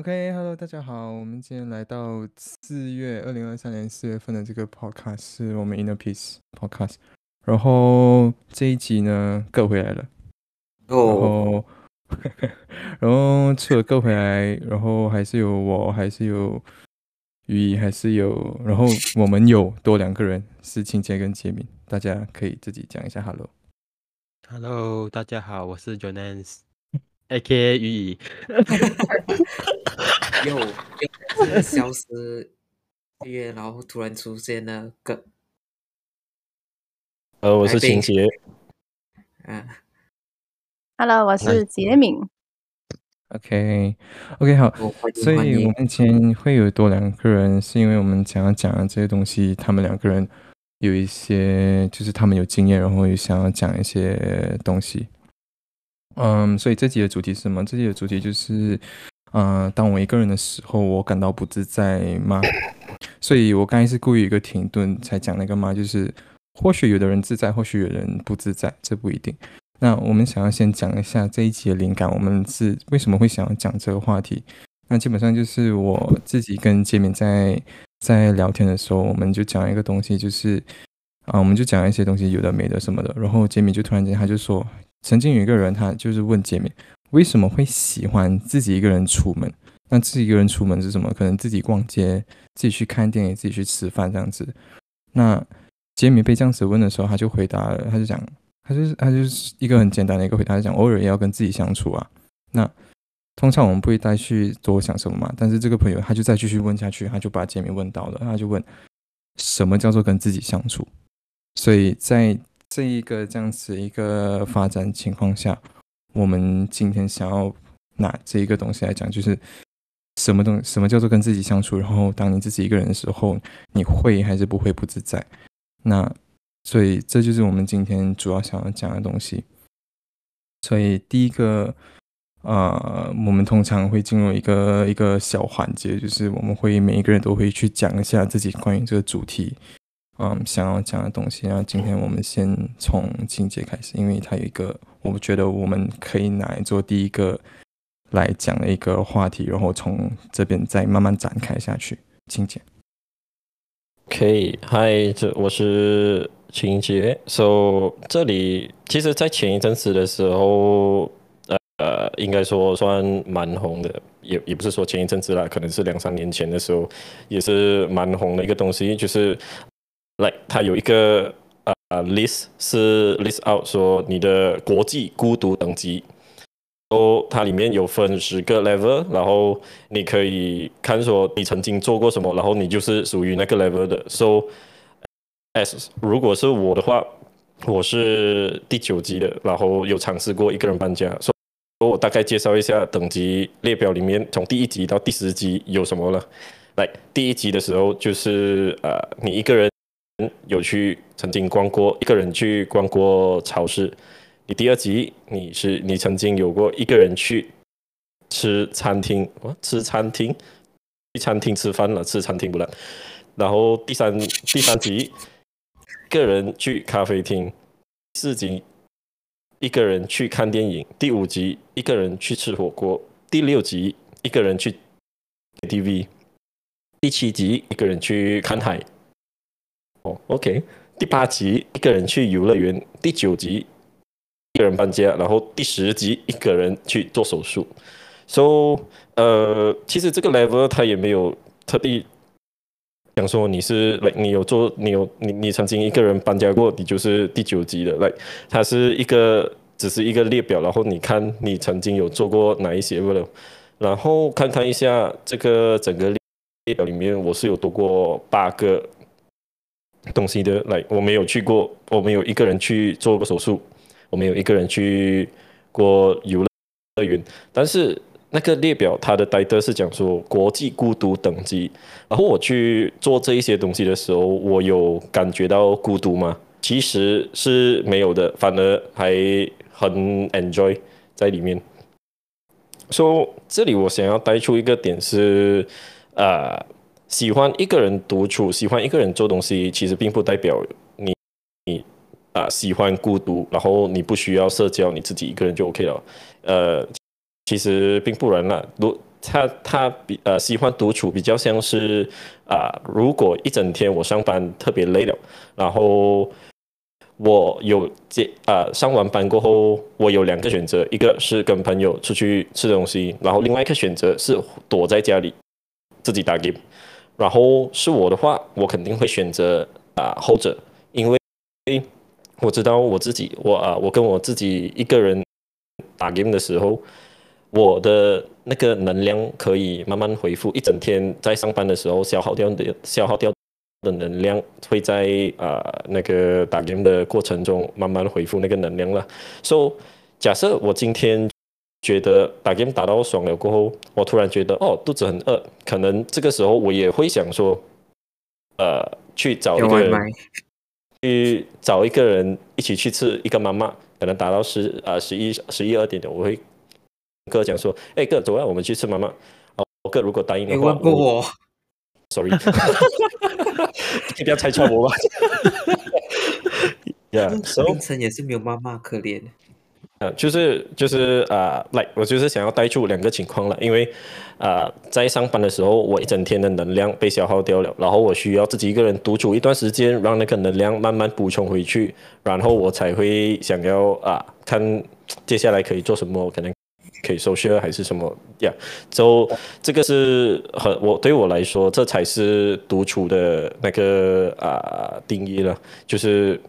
OK，Hello，大家好，我们今天来到四月二零二三年四月份的这个 Podcast 是我们 Inner Peace Podcast，然后这一集呢，各回来了，然后 然后除了各回来，然后还是有我，还是有雨，还是有，然后我们有多两个人是清洁跟杰敏，大家可以自己讲一下 Hello，Hello，大家好，我是 Jonas，A.K.A 雨。又又消失一月，然后突然出现了个，呃，我是秦杰，嗯，Hello，我是杰敏，OK，OK，好，所以我们今天会有多两个人，是因为我们想要讲的这些东西，他们两个人有一些，就是他们有经验，然后也想要讲一些东西，嗯，所以这集的主题是什么？这集的主题就是。嗯，当我一个人的时候，我感到不自在吗？所以我刚才是故意一个停顿才讲那个嘛，就是或许有的人自在，或许有人不自在，这不一定。那我们想要先讲一下这一集的灵感，我们是为什么会想要讲这个话题？那基本上就是我自己跟杰敏在在聊天的时候，我们就讲一个东西，就是啊，我们就讲一些东西有的没的什么的，然后杰敏就突然间他就说，曾经有一个人，他就是问杰敏。为什么会喜欢自己一个人出门？那自己一个人出门是什么？可能自己逛街，自己去看电影，自己去吃饭这样子。那杰米被这样子问的时候，他就回答了，他就讲，他就是他就是一个很简单的一个回答，他讲偶尔也要跟自己相处啊。那通常我们不会再去多想什么嘛。但是这个朋友他就再继续问下去，他就把杰米问到了，他就问什么叫做跟自己相处？所以在这一个这样子一个发展情况下。我们今天想要拿这一个东西来讲，就是什么东什么叫做跟自己相处。然后，当你自己一个人的时候，你会还是不会不自在？那所以这就是我们今天主要想要讲的东西。所以第一个，呃，我们通常会进入一个一个小环节，就是我们会每一个人都会去讲一下自己关于这个主题，嗯，想要讲的东西。然后今天我们先从情节开始，因为它有一个。我觉得我们可以来做第一个来讲的一个话题，然后从这边再慢慢展开下去。请讲。可以，嗨，这我是秦杰。So 这里其实，在前一阵子的时候，呃，应该说算蛮红的，也也不是说前一阵子啦，可能是两三年前的时候，也是蛮红的一个东西，就是来，它有一个。啊，list 是 list out 说你的国际孤独等级，哦，它里面有分十个 level，然后你可以看说你曾经做过什么，然后你就是属于那个 level 的。So as 如果是我的话，我是第九级的，然后有尝试过一个人搬家。说我大概介绍一下等级列表里面，从第一级到第十级有什么了。来，第一级的时候就是呃，你一个人。有去曾经逛过一个人去逛过超市，你第二集你是你曾经有过一个人去吃餐厅，哇吃餐厅？去餐厅吃饭了，吃餐厅不了。然后第三第三集一个人去咖啡厅，四集一个人去看电影，第五集一个人去吃火锅，第六集一个人去 KTV，第七集一个人去看海。哦，OK，第八集一个人去游乐园，第九集一个人搬家，然后第十集一个人去做手术。So，呃，其实这个 level 他也没有特地讲说你是，你有做，你有你你曾经一个人搬家过，你就是第九集的。来，它是一个只是一个列表，然后你看你曾经有做过哪一些 level，然后看看一下这个整个列表里面，我是有读过八个。东西的来，我没有去过，我没有一个人去做过手术，我没有一个人去过游乐园。但是那个列表它的代德是讲说国际孤独等级，然后我去做这一些东西的时候，我有感觉到孤独吗？其实是没有的，反而还很 enjoy 在里面。说这里我想要带出一个点是，呃。喜欢一个人独处，喜欢一个人做东西，其实并不代表你你啊喜欢孤独，然后你不需要社交，你自己一个人就 OK 了。呃，其实并不然啦。如他他比呃喜欢独处，比较像是啊、如果一整天我上班特别累了，然后我有接啊、上完班过后，我有两个选择，一个是跟朋友出去吃东西，然后另外一个选择是躲在家里自己打 game。然后是我的话，我肯定会选择啊、后者，因为我知道我自己，我啊、我跟我自己一个人打 game 的时候，我的那个能量可以慢慢恢复。一整天在上班的时候消耗掉的消耗掉的能量，会在啊、那个打 game 的过程中慢慢恢复那个能量了。So 假设我今天觉得打 game 打到爽了过后，我突然觉得哦肚子很饿，可能这个时候我也会想说，呃，去找一个人去找一个人一起去吃一个妈妈，可能打到十啊十一十一二点的，我会跟哥讲说，哎哥，走啊，我们去吃妈妈。哦，哥如果答应你的话，问过我，，sorry，你不要拆穿我吧。凌晨也是没有妈妈可怜。呃，就是就是啊，来、我就是想要带出两个情况了，因为啊、在上班的时候，我一整天的能量被消耗掉了，然后我需要自己一个人独处一段时间，让那个能量慢慢补充回去，然后我才会想要啊，看接下来可以做什么，可能可以 social 还是什么呀？就这个是很我对我来说，这才是独处的那个啊定义了，就是。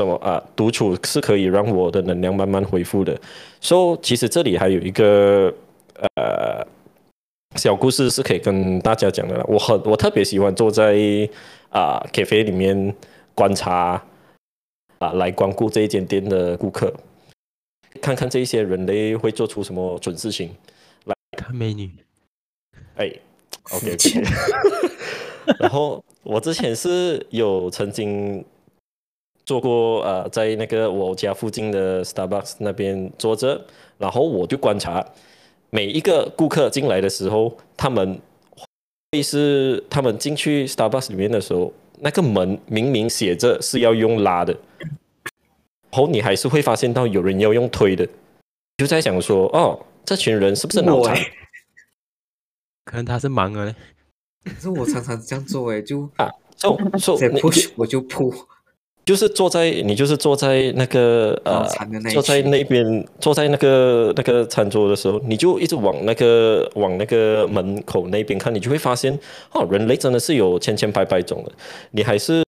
什么啊？独处是可以让我的能量慢慢恢复的。所、以其实这里还有一个呃小故事是可以跟大家讲的啦。我很我特别喜欢坐在啊 cafe 里面观察啊来光顾这一间店的顾客，看看这一些人类会做出什么蠢事情。来看美女，哎，OK OK。然后我之前是有曾经做过呃，在那个我家附近的 Starbucks 那边坐着，然后我就观察每一个顾客进来的时候，他们会是他们进去 Starbucks 里面的时候，那个门明明写着是要用拉的，然后你还是会发现到有人要用推的，就在想说，哦，这群人是不是脑残？可能他是盲了嘞。可是我常常这样做哎，就啊，so so 我就 pull，就是坐在你就是坐在那个呃坐在那边坐在那个那个餐桌的时候，你就一直往那个往那个门口那边看，你就会发现哦，人类真的是有千千百百种的，你还是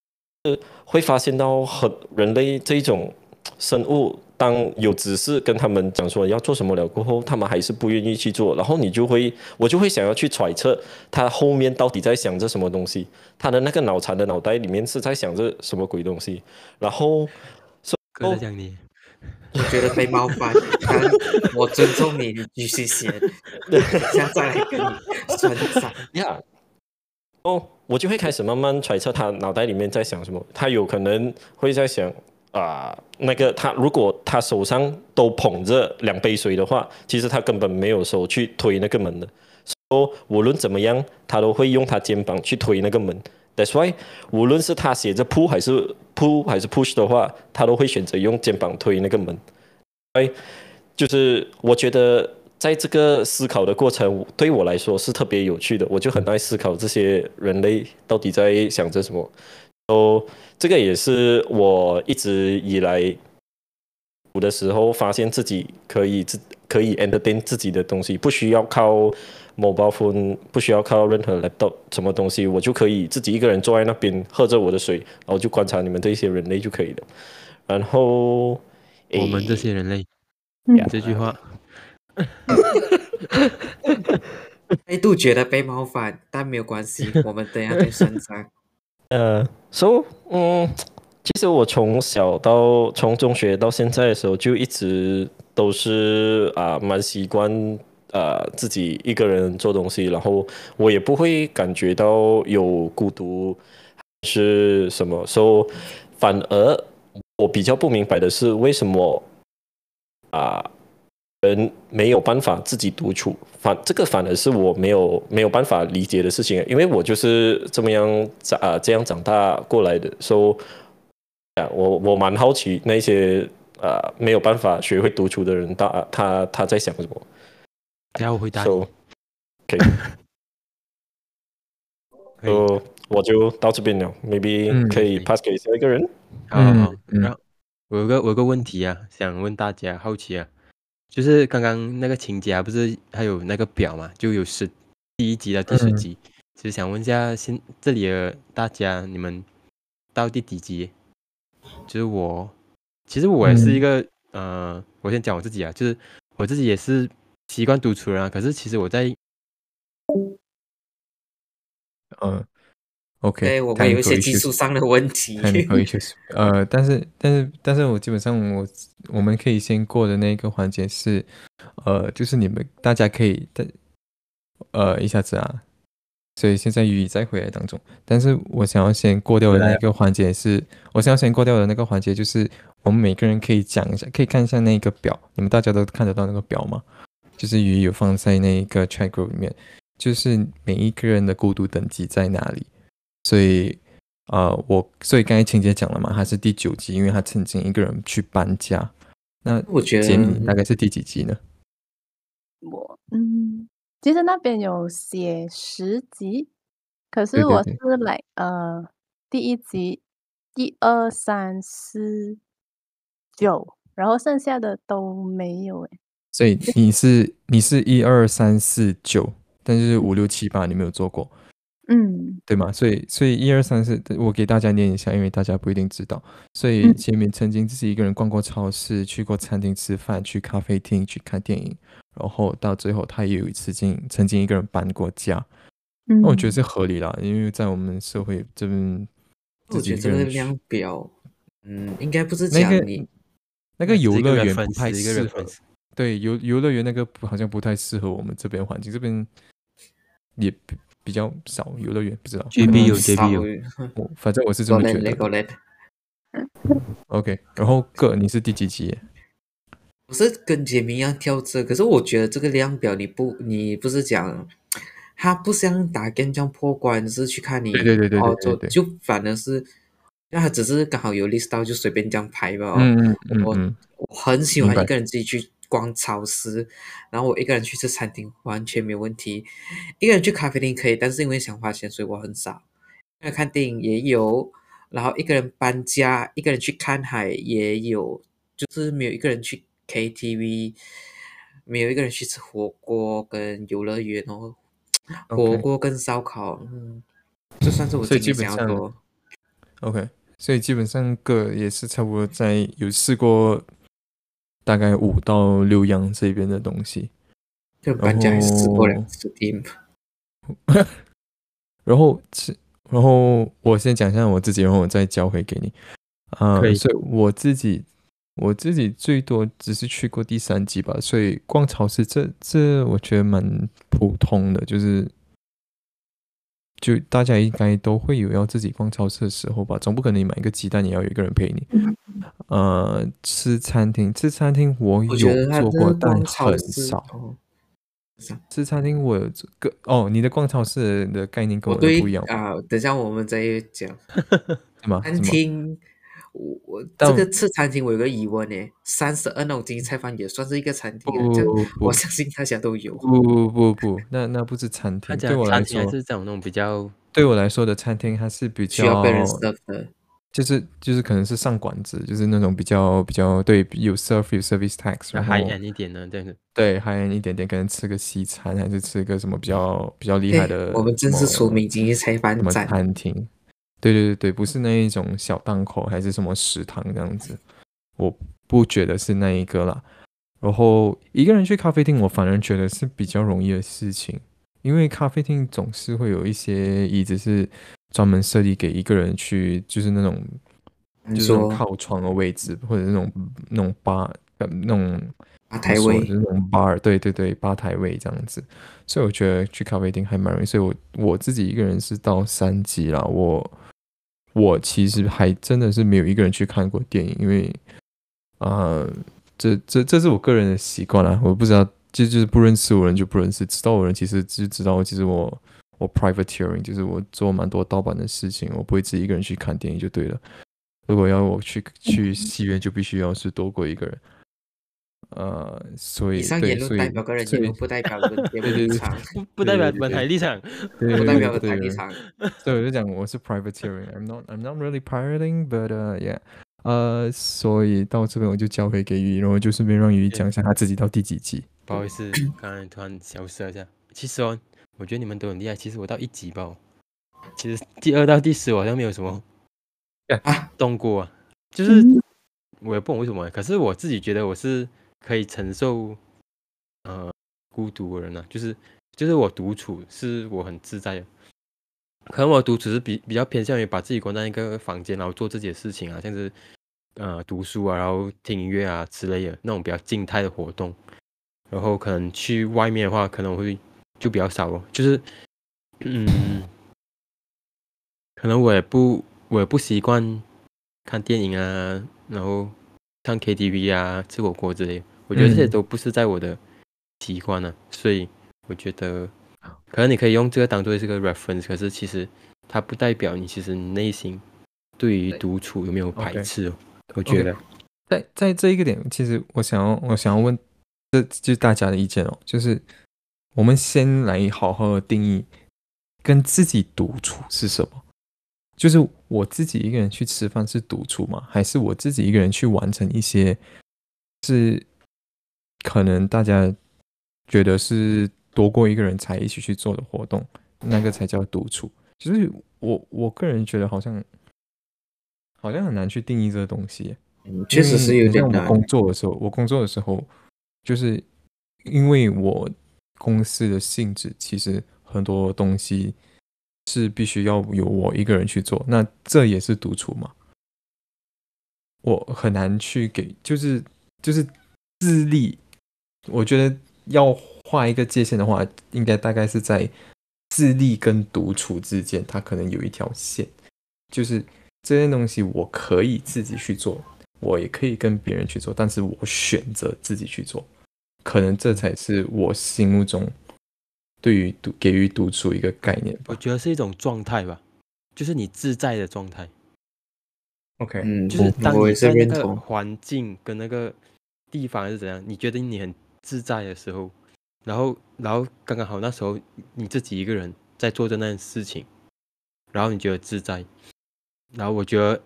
会发现到很人类这一种生物，当有指示跟他们讲说要做什么了过后，他们还是不愿意去做，然后你就会我就会想要去揣测他后面到底在想着什么东西，他的那个脑残的脑袋里面是在想着什么鬼东西，然后哥在讲你，我觉得被冒犯，但我尊重你，你继续写，等下再来跟你算账。呀，哦，我就会开始慢慢揣测他脑袋里面在想什么。他有可能会在想啊、那个他如果他手上都捧着两杯水的话，其实他根本没有手去推那个门的。说无论怎么样，他都会用他肩膀去推那个门。That's why，无论是他写着 pull 还是 pull 还是 push 的话，他都会选择用肩膀推那个门。哎，就是我觉得在这个思考的过程，对我来说是特别有趣的。我就很爱思考这些人类到底在想着什么。哦，这个也是我一直以来的时候发现自己可以自可以 entertain 自己的东西，不需要靠 mobile phone，不需要靠任何 laptop 什么东西，我就可以自己一个人坐在那边喝着我的水，然后就观察你们这些人类就可以了。然后我们这些人类嗯这句话，一度觉得被冒犯，但没有关系，我们等下再算账。呃，so，嗯，其实我从小到从中学到现在的时候，就一直都是啊、蛮习惯啊自己一个人做东西，然后我也不会感觉到有孤独还是什么，so 反而我比较不明白的是为什么啊、人没有办法自己独处，反这个反而是我没有没有办法理解的事情，因为我就是这么样长啊、这样长大过来的，所以啊，我我蛮好奇那些啊、没有办法学会独处的人，他他他在想什么。等下我回答你。，so 可以。就我就到这边了，maybe 可以 pass 给下一个人。好，然后我有个我有个问题啊，想问大家好奇啊，就是刚刚那个情节啊，不是还有那个表嘛，就有十第一集到第十集，其实想问一下，现这里的大家你们到第几集？就是我，其实我也是一个呃，我先讲我自己啊，就是我自己也是习惯独处人啊，可是其实我在。嗯，OK，对我们有一些技术上的问题，呃，但是但是但是我基本上我我们可以先过的那个环节是，呃，就是你们大家可以的，呃，一下子啊，所以现在雨在回来当中，但是我想要先过掉的那个环节是，我想要先过掉的那个环节就是我们每个人可以讲一下，可以看一下那个表，你们大家都看得到那个表吗？就是雨有放在那个 chat group 里面。就是每一个人的孤独等级在哪里，所以，呃，我所以刚才青姐讲了嘛，他是第九集，因为他曾经一个人去搬家。那我觉得杰米大概是第几集呢？我嗯，其实那边有写十集，可是我是来呃第一集一二三四九，然后剩下的都没有哎。所以你是你是一二三四九。但是五六七八你没有做过，嗯，对吗？所以所以一二三四，我给大家念一下，因为大家不一定知道。所以前面曾经自己一个人逛过超市，去过餐厅吃饭，去咖啡厅去看电影，然后到最后他也有一次经曾经一个人搬过家。那我觉得是合理啦，因为在我们社会这边，我觉得这个量表，嗯，应该不是那个你那个游乐园不太适合。对游游乐园那个好像不太适合我们这边环境，这边。也比比较少游乐园，不知道。J B 有 J B 有，我反正我是这么觉得。OK，然后个，你是第几集？我是跟杰明一样跳车，可是我觉得这个量表你不，你不是讲，他不像打 game 这样破关，是去看你对对对对对，就反而是，那他只是刚好有 list 到就随便这样排吧。嗯嗯嗯，我我很喜欢一个人自己去。逛超市，然后我一个人去吃餐厅完全没有问题，一个人去咖啡厅可以，但是因为想花钱，所以我很少。因为看电影也有，然后一个人搬家，一个人去看海也有，就是没有一个人去 KTV，没有一个人去吃火锅跟游乐园哦，火锅跟烧烤，嗯，这算是我最近想要多。OK，所以基本上个也是差不多在有试过。大概五到六样这边的东西，就搬家试过两次 Steam，然后 是，然后我先讲一下我自己，然后我再交回给你。啊，所以我自己，我自己最多只是去过第三集吧，所以逛超市这这我觉得蛮普通的，就是。就大家应该都会有要自己逛超市的时候吧，总不可能你买一个鸡蛋也要有一个人陪你。呃，吃餐厅，吃餐厅我有做过，但很少。吃餐厅我有个哦，你的逛超市的概念跟我不一样啊。等下我们再讲。什么？餐厅？我我这个吃餐厅我有个疑问呢，三十二那种金菜饭也算是一个餐厅？不，我相信大家都有。不不不不，那那不是餐厅。对我来说是这种那种比较。对我来说的餐厅，它是比较需要被人 serve 的，就是就是可能是上馆子，就是那种比较比较对有 serve 有 service tax，然后 high end 一点的，对对 high end 一点点，可能吃个西餐，还是吃个什么比较比较厉害的。我们真是出名经济菜饭什么餐厅。对对对对，不是那一种小档口，还是什么食堂这样子，我不觉得是那一个啦。然后一个人去咖啡厅，我反而觉得是比较容易的事情，因为咖啡厅总是会有一些椅子是专门设立给一个人去，就是那种就是靠窗的位置，或者那种那种吧那种吧台位，那种 bar，对对对，吧台位这样子。所以我觉得去咖啡厅还蛮容易。所以我我自己一个人是到三级了，我。我其实还真的是没有一个人去看过电影，因为，啊，这这这是我个人的习惯啦。我不知道，就就是不认识我人就不认识，知道我人其实就知道。其实我我 privateering 就是我做蛮多盗版的事情，我不会自己一个人去看电影就对了。如果要我去去戏院，就必须要是多过一个人。呃，所以以上言论代表个人言论，不代表本节目立场，不 不代表本台立场，不代表本台立场。所以我就讲我是 privateering，I'm not I'm not really pirating，but yeah，呃，所以到这边我就交回给鱼，然后就顺便让鱼讲一下他自己到第几集。不好意思，刚才突然消失了一下。其实哦，我觉得你们都很厉害。其实我到一级吧，其实第二到第十我好像没有什么啊动过，就是我也不懂为什么。可是我自己觉得我是。可以承受，呃，孤独的人呢，就是就是我独处是我很自在的，可能我独处是比比较偏向于把自己关在一个房间，然后做自己的事情啊，像是呃读书啊，然后听音乐啊之类的那种比较静态的活动，然后可能去外面的话，可能会就比较少哦，就是嗯，可能我也不我也不习惯看电影啊，然后唱 KTV 啊，吃火锅之类。我觉得这些都不是在我的习惯呢，所以我觉得可能你可以用这个当做是个 reference，可是其实它不代表你其实内心对于独处有没有排斥哦。我觉得在在这一个点，其实我想要我想要问，这就是大家的意见哦，就是我们先来好好的定义跟自己独处是什么？就是我自己一个人去吃饭是独处吗？还是我自己一个人去完成一些是？可能大家觉得是多过一个人才一起去做的活动，那个才叫独处。就是我我个人觉得好像好像很难去定义这个东西。嗯，确实是有点难。工作的时候，我工作的时候，就是因为我公司的性质，其实很多东西是必须要由我一个人去做。那这也是独处嘛？我很难去给，就是就是自立。我觉得要画一个界限的话，应该大概是在自立跟独处之间，它可能有一条线，就是这些东西我可以自己去做，我也可以跟别人去做，但是我选择自己去做，可能这才是我心目中对于独给予独处一个概念。我觉得是一种状态吧，就是你自在的状态。OK，嗯，就是当你在那个环境跟那个地方是怎样，你觉得你很。自在的时候，然后，然后刚刚好那时候你自己一个人在做着那件事情，然后你觉得自在，然后我觉得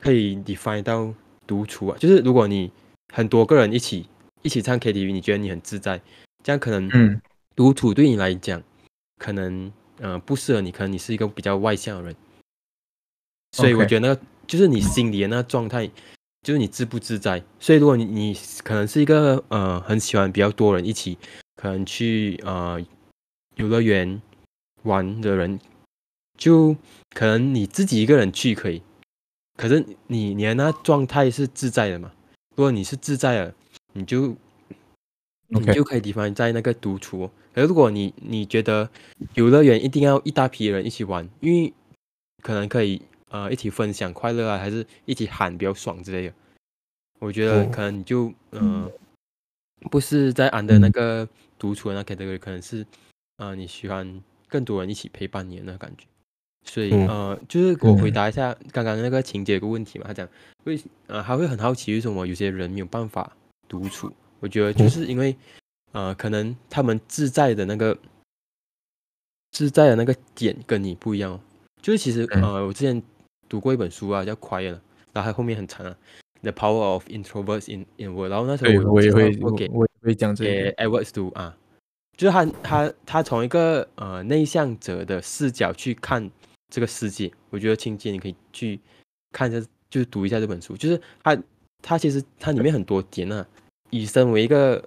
可以 define 到独处啊，就是如果你很多个人一起一起唱 KTV，你觉得你很自在，这样可能嗯，独处对你来讲可能呃不适合你，可能你是一个比较外向的人，所以我觉得那个就是你心里的那个状态。就是你自不自在，所以如果你你可能是一个呃很喜欢比较多人一起，可能去呃游乐园玩的人，就可能你自己一个人去可以，可是你你的那状态是自在的嘛？如果你是自在的，你就你就可以地方在那个独处。可是如果你你觉得游乐园一定要一大批人一起玩，因为可能可以。呃，一起分享快乐啊，还是一起喊比较爽之类的？我觉得可能你就嗯，不是在安的那个独处的那 category，可能是呃你喜欢更多人一起陪伴你的那感觉。所以呃，就是我回答一下刚刚那个情节一个问题嘛，他讲会呃还会很好奇为什么有些人没有办法独处？我觉得就是因为呃可能他们自在的那个自在的那个点跟你不一样，就是其实呃我之前。读过一本书啊，叫《Quiet》，然后它后面很长啊，《The Power of Introverts in in World》。然后那时候我也会我给我会讲这给 Edward 读啊，就是他他他从一个呃内向者的视角去看这个世界。我觉得青姐你可以去看一下，就是读一下这本书。就是他他其实它里面很多点啊，以身为一个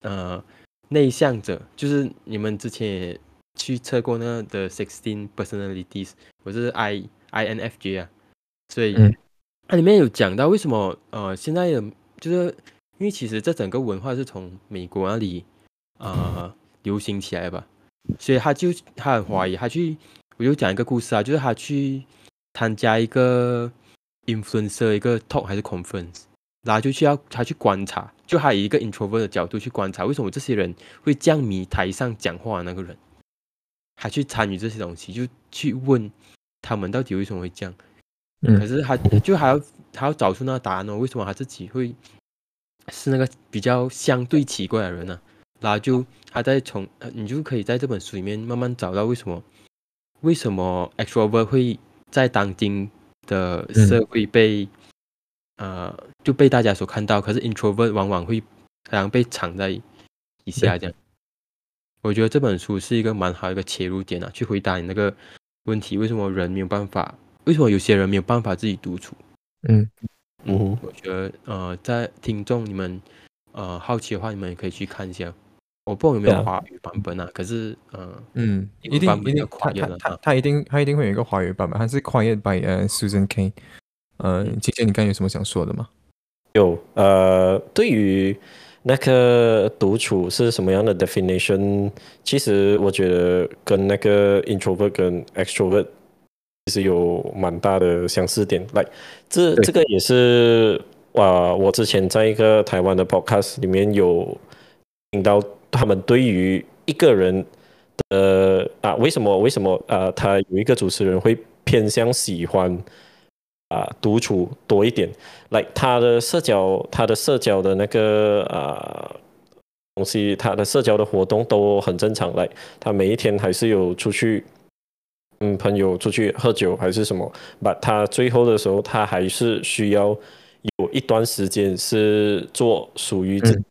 呃内向者，就是你们之前也去测过那的 Sixteen Personalities，我是 I。INFJ 啊，所以它里面有讲到为什么呃现在的就是因为其实这整个文化是从美国那里啊流行起来吧，所以他就他很怀疑，他去我就讲一个故事啊，就是他去参加一个 influencer 一个 talk 还是 conference，然后就去要他去观察，就他以一个 introvert 的角度去观察，为什么这些人会降迷台上讲话的那个人，还去参与这些东西，就去问。他们到底为什么会这样？可是他就还要还要找出那个答案哦。为什么他自己会是那个比较相对奇怪的人呢，然后就他在从你就可以在这本书里面慢慢找到为什么为什么 extrovert 会在当今的社会被呃就被大家所看到，可是 introvert 往往会常常被藏在以下这样。我觉得这本书是一个蛮好一个切入点啊，去回答你那个问题：为什么人没有办法？为什么有些人没有办法自己独处？嗯。嗯，我觉得呃，在听众你们呃好奇的话，你们也可以去看一下。我不知道有没有华语版本啊？可是呃嗯，一定一定，他他他他一定他一定会有一个华语版本，它是 Quiet by 呃 Susan K。呃，姐姐，你刚有什么想说的吗？有呃，对于那个独处是什么样的 definition？其实我觉得跟那个 introvert 跟 extrovert。其实有蛮大的相似点，来，这这个也是啊，我之前在一个台湾的 podcast 里面有听到他们对于一个人的啊，为什么为什么啊，他有一个主持人会偏向喜欢啊独处多一点，来，他的社交他的社交的那个啊东西，他的社交的活动都很正常，来，他每一天还是有出去。嗯，朋友出去喝酒还是什么，把他最后的时候，他还是需要有一段时间是做属于自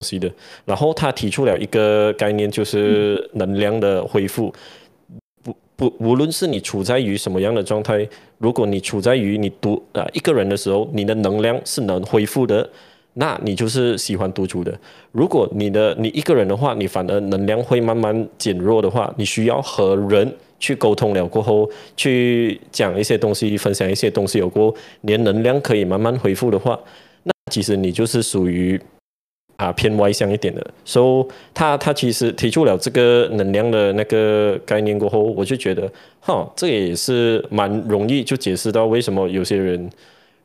己的。然后他提出了一个概念，就是能量的恢复。不不，无论是你处在于什么样的状态，如果你处在于你独啊一个人的时候，你的能量是能恢复的，那你就是喜欢独处的。如果你的你一个人的话，你反而能量会慢慢减弱的话，你需要和人。去沟通了过后，去讲一些东西，分享一些东西，有过连能量可以慢慢恢复的话，那其实你就是属于啊偏外向一点的。所以他他其实提出了这个能量的那个概念过后，我就觉得哈，这也是蛮容易就解释到为什么有些人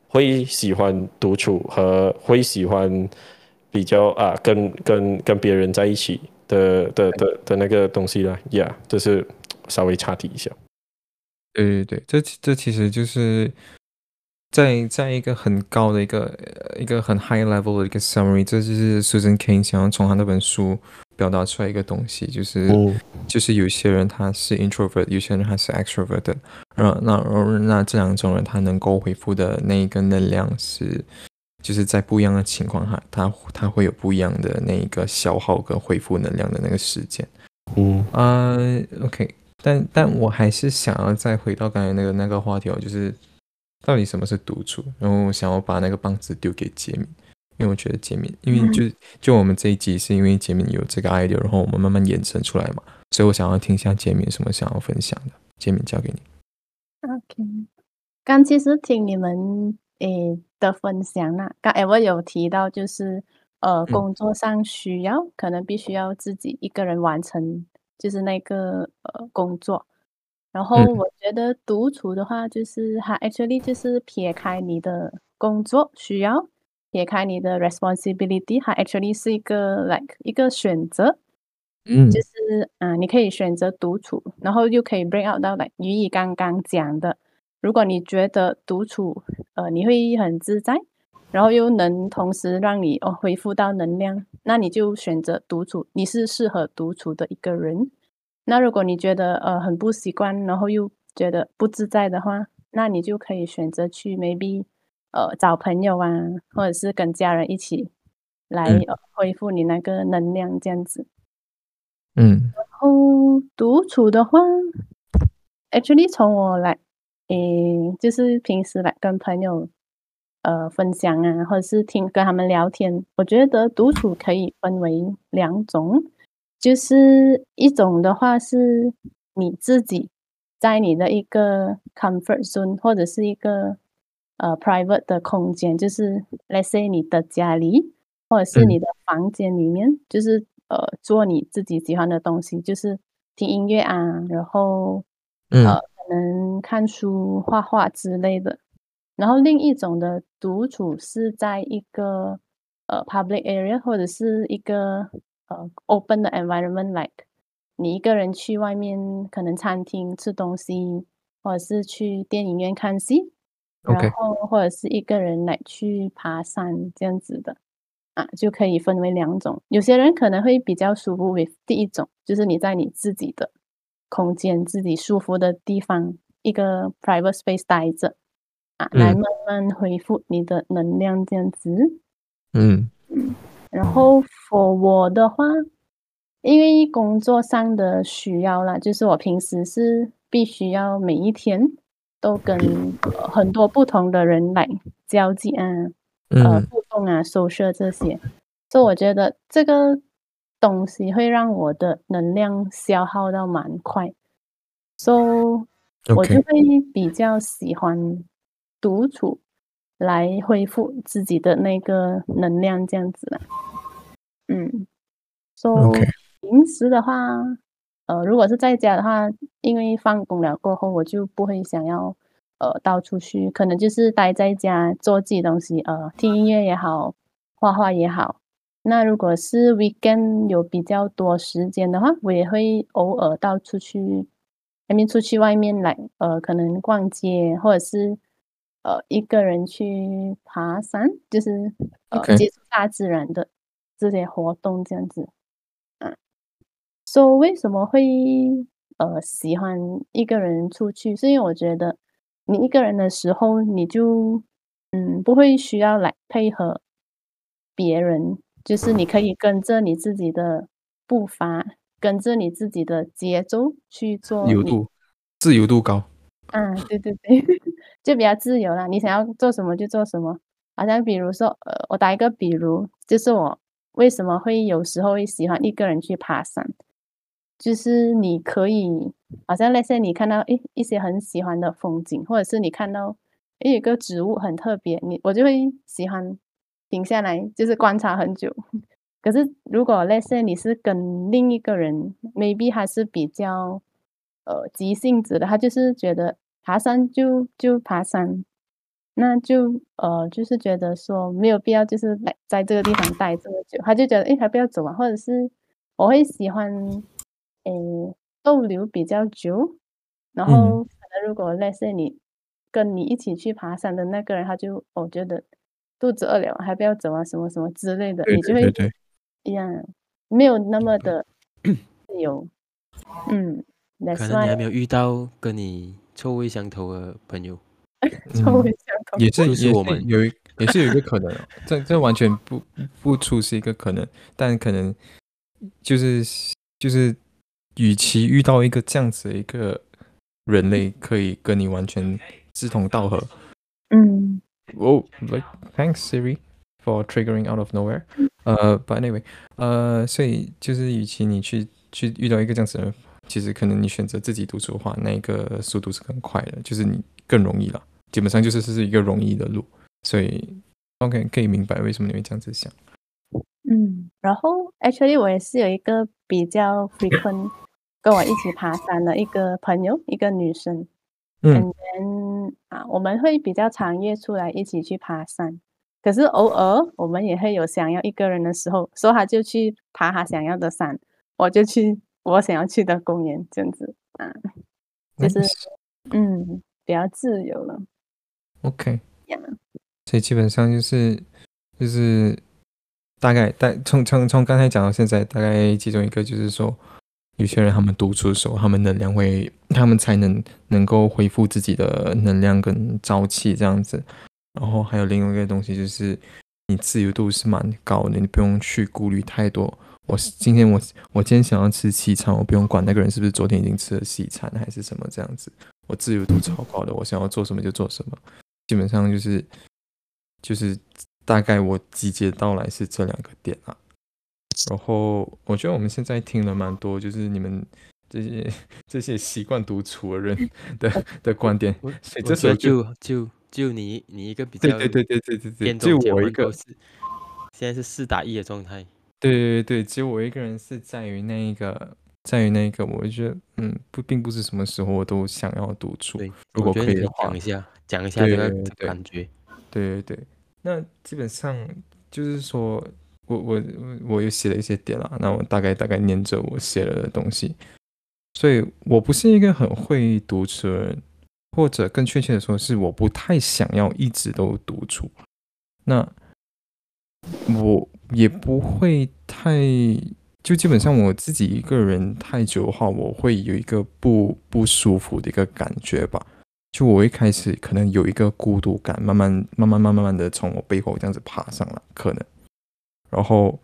会喜欢独处和会喜欢比较啊跟跟跟别人在一起的的的的那个东西了。Yeah，这是。稍微插题一下，对对对，这这其实就是在在一个很高的一个一个很 high level 的一个 summary，这就是 Susan King 想要从他那本书表达出来一个东西，就是就是有些人他是 introvert，有些人他是 extrovert 的，那那那这两种人他能够回复的那一个能量是，就是在不一样的情况下，他他会有不一样的那一个消耗跟恢复能量的那个时间，嗯啊，OK。但但我还是想要再回到刚才那个那个话题哦，就是到底什么是独处？然后我想要把那个棒子丢给杰米，因为我觉得杰米，因为就就我们这一集是因为杰米有这个 idea，然后我们慢慢延伸出来嘛，所以我想要听一下杰敏什么想要分享的。杰米交给你。OK，刚其实听你们诶的分享啦，刚才我有提到就是呃工作上需要可能必须要自己一个人完成。就是那个呃工作，然后我觉得独处的话，就是它 actually 就是撇开你的工作需要，撇开你的 responsibility，它 actually 是一个 like 一个选择，嗯，就是啊，你可以选择独处，然后又可以 bring out 到 like 于毅刚刚讲的，如果你觉得独处呃你会很自在。然后又能同时让你哦恢复到能量，那你就选择独处，你是适合独处的一个人。那如果你觉得呃很不习惯，然后又觉得不自在的话，那你就可以选择去 maybe 呃找朋友啊，或者是跟家人一起来呃恢复你那个能量这样子。嗯，然后独处的话，actually 从我来，诶，就是平时来跟朋友。呃，分享啊，或者是听跟他们聊天，我觉得独处可以分为两种，就是一种的话是你自己在你的一个 comfort zone 或者是一个呃 private 的空间，就是 let's say 你的家里或者是你的房间里面，就是呃做你自己喜欢的东西，就是听音乐啊，然后呃可能看书、画画之类的。然后另一种的独处是在一个呃 public area 或者是一个呃 open 的 environment，like 你一个人去外面可能餐厅吃东西，或者是去电影院看戏，然后或者是一个人来去爬山这样子的。啊，就可以分为两种。有些人可能会比较舒服为第一种，就是你在你自己的空间、自己舒服的地方，一个 private space 待着啊，来慢慢恢复你的能量这样子。嗯嗯，然后 for 我的话，因为工作上的需要啦，就是我平时是必须要每一天都跟很多不同的人来交际啊。呃，互动啊，收摄这些，所以我觉得这个东西会让我的能量消耗到蛮快，所以我就会比较喜欢独处来恢复自己的那个能量，这样子啦。嗯，所以平时的话，呃，如果是在家的话，因为放工了过后，我就不会想要。呃，到处去，可能就是待在家做自己东西，呃，听音乐也好，画画也好。那如果是 weekend 有比较多时间的话，我也会偶尔到处去，外面出去外面来，呃，可能逛街，或者是呃一个人去爬山，就是呃接触大自然的这些活动这样子。嗯，说为什么会呃喜欢一个人出去？是因为我觉得。你一个人的时候，你就嗯不会需要来配合别人，就是你可以跟着你自己的步伐，跟着你自己的节奏去做。自由度，自由度高。嗯，对对对，就比较自由了。你想要做什么就做什么。好像比如说，呃，我打一个比如，就是我为什么会有时候会喜欢一个人去爬山。就是你可以，好像那些你看到诶一些很喜欢的风景，或者是你看到诶有个植物很特别，你我就会喜欢停下来，就是观察很久。可是如果那些你是跟另一个人，maybe 还是比较呃急性子的，他就是觉得爬山就就爬山，那就呃就是觉得说没有必要，就是来在这个地方待这么久，他就觉得哎还不要走啊，或者是我会喜欢。诶，逗留比较久，然后可能如果类似你跟你一起去爬山的那个人，他就我觉得肚子饿了，还不要走啊，什么什么之类的，你就会一样没有那么的自由。嗯，可能你还没有遇到跟你臭味相投的朋友，臭味相投。也是也是有一也是有一个可能，这这完全不不出是一个可能，但可能就是就是。与其遇到一个这样子的一个人类，可以跟你完全志同道合，嗯，哦，like thanks Siri for triggering out of nowhere，呃，but anyway，呃，所以就是与其你去去遇到一个这样子的人，其实可能你选择自己独处的话，那个速度是更快的，就是你更容易了，基本上就是这是一个容易的路，所以 OK 可以明白为什么你会这样子想，嗯，然后 actually 我也是有一个比较 frequent。跟我一起爬山的一个朋友，一个女生，嗯，啊，我们会比较常约出来一起去爬山，可是偶尔我们也会有想要一个人的时候，所以他就去爬他想要的山，我就去我想要去的公园，这样子，啊，就是嗯，比较自由了。OK，所以基本上就是就是大概大从从从刚才讲到现在，大概其中一个就是说。有些人他们独处的时候，他们能量会，他们才能能够恢复自己的能量跟朝气这样子。然后还有另外一个东西就是，你自由度是蛮高的，你不用去顾虑太多。我今天我我今天想要吃西餐，我不用管那个人是不是昨天已经吃了西餐还是什么这样子。我自由度超高的，我想要做什么就做什么。基本上就是就是大概我集结到来是这两个点啊。然后我觉得我们现在听了蛮多，就是你们这些这些习惯独处的人的的观点。所以这时候就就就你你一个比较对对对对对对，就我一个，现在是四打一的状态。对对对，只有我一个人是在于那一个，在于那一个，我觉得嗯不，并不是什么时候我都想要独处。如果可以的话，讲一下讲一下这个感觉。对对对，那基本上就是说。我我我又写了一些点了，那我大概大概念着我写了的东西，所以我不是一个很会独处的人，或者更确切的说是我不太想要一直都独处。那我也不会太，就基本上我自己一个人太久的话，我会有一个不不舒服的一个感觉吧。就我一开始可能有一个孤独感，慢慢慢慢慢慢慢的从我背后这样子爬上来，可能，然后，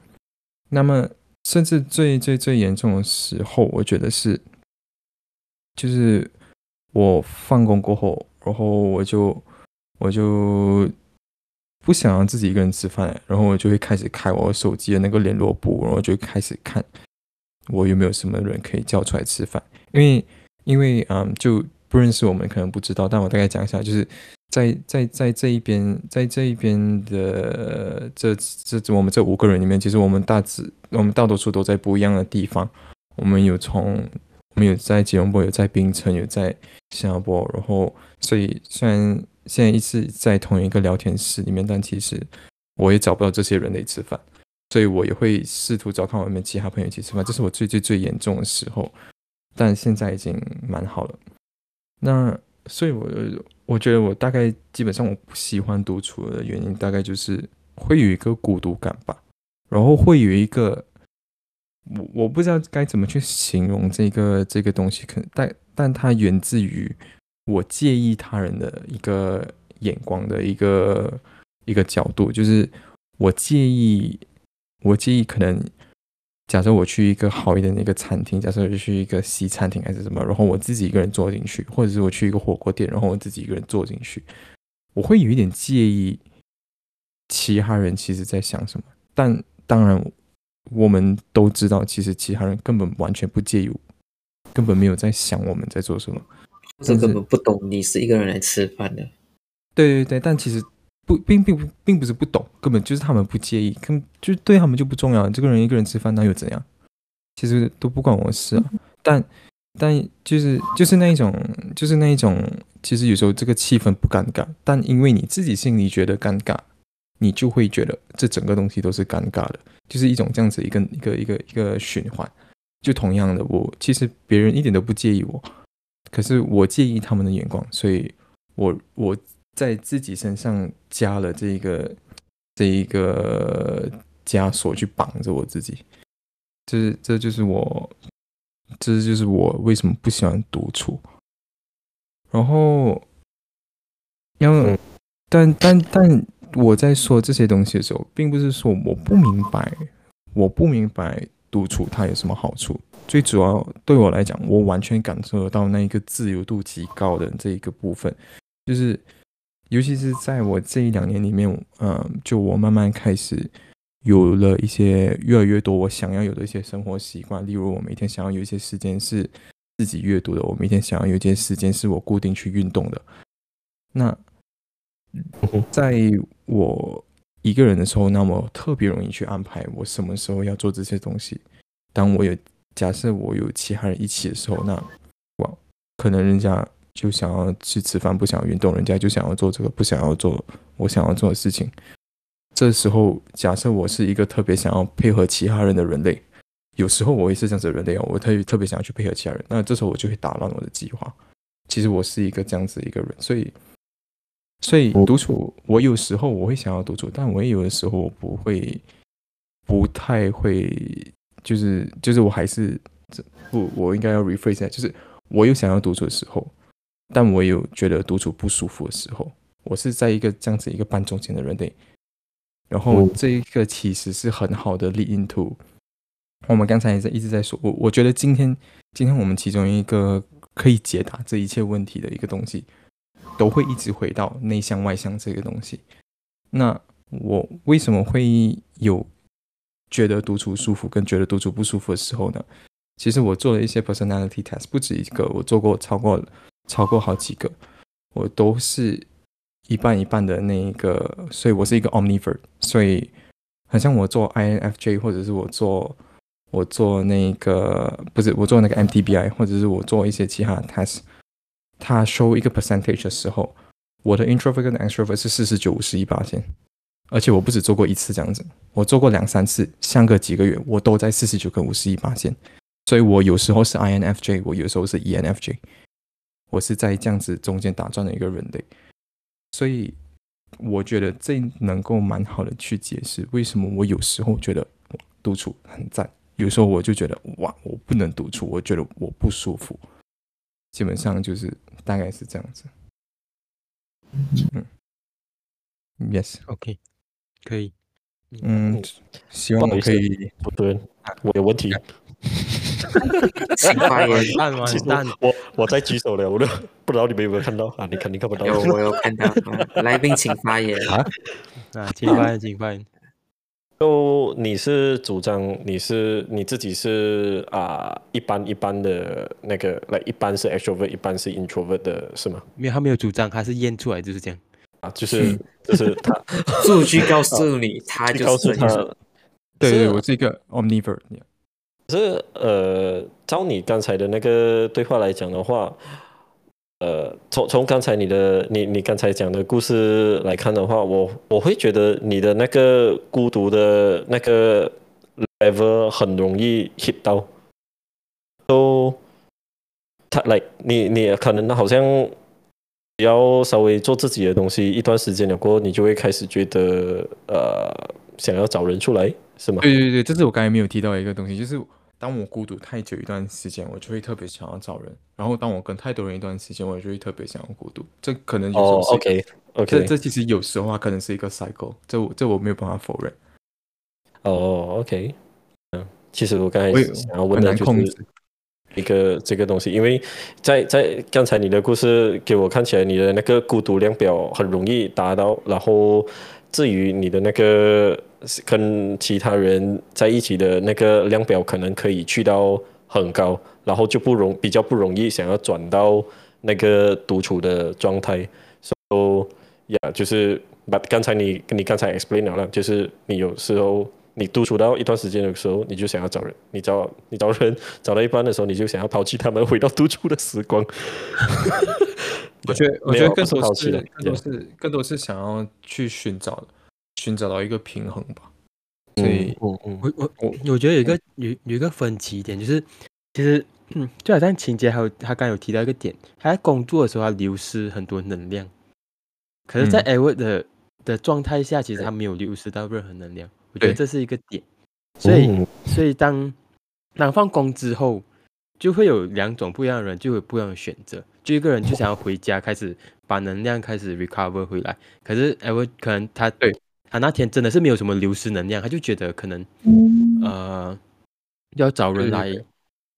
那么甚至最最最严重的时候，我觉得是，就是我放工过后，然后我就我就不想让自己一个人吃饭，然后我就会开始开我手机的那个联络簿，然后就开始看我有没有什么人可以叫出来吃饭，因为因为嗯就。不认识我们可能不知道，但我大概讲一下，就是在在在这一边，在这一边的这这我们这五个人里面，其实我们大致我们大多数都在不一样的地方。我们有从我们有在吉隆坡，有在槟城，有在新加坡，然后所以虽然现在一直在同一个聊天室里面，但其实我也找不到这些人类吃饭，所以我也会试图找看我们其他朋友一起吃饭。这是我最最最严重的时候，但现在已经蛮好了。那所以，我我觉得我大概基本上我不喜欢独处的原因，大概就是会有一个孤独感吧，然后会有一个我我不知道该怎么去形容这个这个东西，可但但它源自于我介意他人的一个眼光的一个一个角度，就是我介意我介意可能。假设我去一个好一点的一个餐厅，假设我去一个西餐厅还是什么，然后我自己一个人坐进去，或者是我去一个火锅店，然后我自己一个人坐进去，我会有一点介意其他人其实在想什么。但当然，我们都知道，其实其他人根本完全不介意，根本没有在想我们在做什么，这根本不懂你是一个人来吃饭的。对对对，但其实。不，并并不，并不是不懂，根本就是他们不介意，根就对他们就不重要。这个人一个人吃饭，那又怎样？其实都不关我事啊。但但就是就是那一种，就是那一种，其实有时候这个气氛不尴尬，但因为你自己心里觉得尴尬，你就会觉得这整个东西都是尴尬的，就是一种这样子一个一个一个一个循环。就同样的，我其实别人一点都不介意我，可是我介意他们的眼光，所以我我。在自己身上加了这一个这一个枷锁去绑着我自己，这这就是我，这就是我为什么不喜欢独处。然后，因为但但但我在说这些东西的时候，并不是说我不明白，我不明白独处它有什么好处。最主要对我来讲，我完全感受得到那一个自由度极高的这一个部分，就是。尤其是在我这一两年里面，嗯，就我慢慢开始有了一些越来越多我想要有的一些生活习惯，例如我每天想要有一些时间是自己阅读的，我每天想要有一些时间是我固定去运动的。那在我一个人的时候，那么特别容易去安排我什么时候要做这些东西。当我有假设我有其他人一起的时候，那我可能人家。就想要去吃饭，不想要运动，人家就想要做这个，不想要做我想要做的事情。这时候，假设我是一个特别想要配合其他人的人类，有时候我也是这样子的人类哦，我特别特别想要去配合其他人，那这时候我就会打乱我的计划。其实我是一个这样子一个人，所以，所以独处，我有时候我会想要独处，但我也有的时候我不会，不太会，就是就是我还是不，我应该要 rephrase 一下，就是我有想要独处的时候。但我有觉得独处不舒服的时候，我是在一个这样子一个半中间的人类，然后这一个其实是很好的 lead into。我们刚才也在一直在说，我我觉得今天今天我们其中一个可以解答这一切问题的一个东西，都会一直回到内向外向这个东西。那我为什么会有觉得独处舒服跟觉得独处不舒服的时候呢？其实我做了一些 personality test，不止一个，我做过超过。超过好几个，我都是一半一半的那一个，所以我是一个 omnivore，所以好像我做 INFJ 或者是我做我做那个不是我做那个 MTBI，或者是我做一些其他 test，它 show 一个 percentage 的时候，我的 introvert 跟 extrovert 是四十九五十一八千，而且我不止做过一次这样子，我做过两三次，相隔几个月我都在四十九跟五十一八线，所以我有时候是 INFJ，我有时候是 ENFJ。我是在这样子中间打转的一个人类，所以我觉得这能够蛮好的去解释为什么我有时候觉得独处很赞，有时候我就觉得哇，我不能独处，我觉得我不舒服。基本上就是大概是这样子。嗯，Yes，OK，可以。嗯，希望我可以。不对，我有问题。请发言。蛋完蛋，我我在举手了，我都不知道你们有没有看到啊？你肯定看不到。有，我有看到。来宾请发言。啊，啊，请发言，请发言。就你是主张你是你自己是啊一般一般的那个，来一般是 extrovert，一般是 introvert 的是吗？没有，他没有主张，他是验出来就是这样啊，就是就是他 数据告诉你，他就告诉他，对对，我是一个 omnivore。可是呃，照你刚才的那个对话来讲的话。呃，从从刚才你的你你刚才讲的故事来看的话，我我会觉得你的那个孤独的那个 level 很容易 hit 到，都他来你你可能好像要稍微做自己的东西一段时间了过后，你就会开始觉得呃想要找人出来，是吗？对对对，这是我刚才没有提到一个东西，就是。当我孤独太久一段时间，我就会特别想要找人；然后当我跟太多人一段时间，我就会特别想要孤独。这可能有时候是 OK OK，这这其实有时候啊，可能是一个 cycle，这这我没有办法否认。哦，OK，嗯，其实我刚才想要问的就是一个这个东西，因为在在刚才你的故事给我看起来，你的那个孤独量表很容易达到，然后至于你的那个。跟其他人在一起的那个量表可能可以去到很高，然后就不容比较不容易想要转到那个独处的状态。So，呀，就是把刚才你你刚才 explain 了，就是你有时候你独处到一段时间的时候，你就想要找人，你找你找人找到一半的时候，你就想要抛弃他们，回到独处的时光。我觉得 我觉得更多是更多是更多是想要去寻找。寻找到一个平衡吧，所以，我我我我我觉得有一个有有一个分歧点，就是其实，嗯，就好像情节还有他刚有提到一个点，他在工作的时候他流失很多能量，可是，在 Edward 的的状态下，其实他没有流失到任何能量，我觉得这是一个点，所以，所以当当放工之后，就会有两种不一样的人，就有不一样的选择，就一个人就想要回家，开始把能量开始 recover 回来，可是 Edward 可能他对。他那天真的是没有什么流失能量，他就觉得可能，呃，要找人来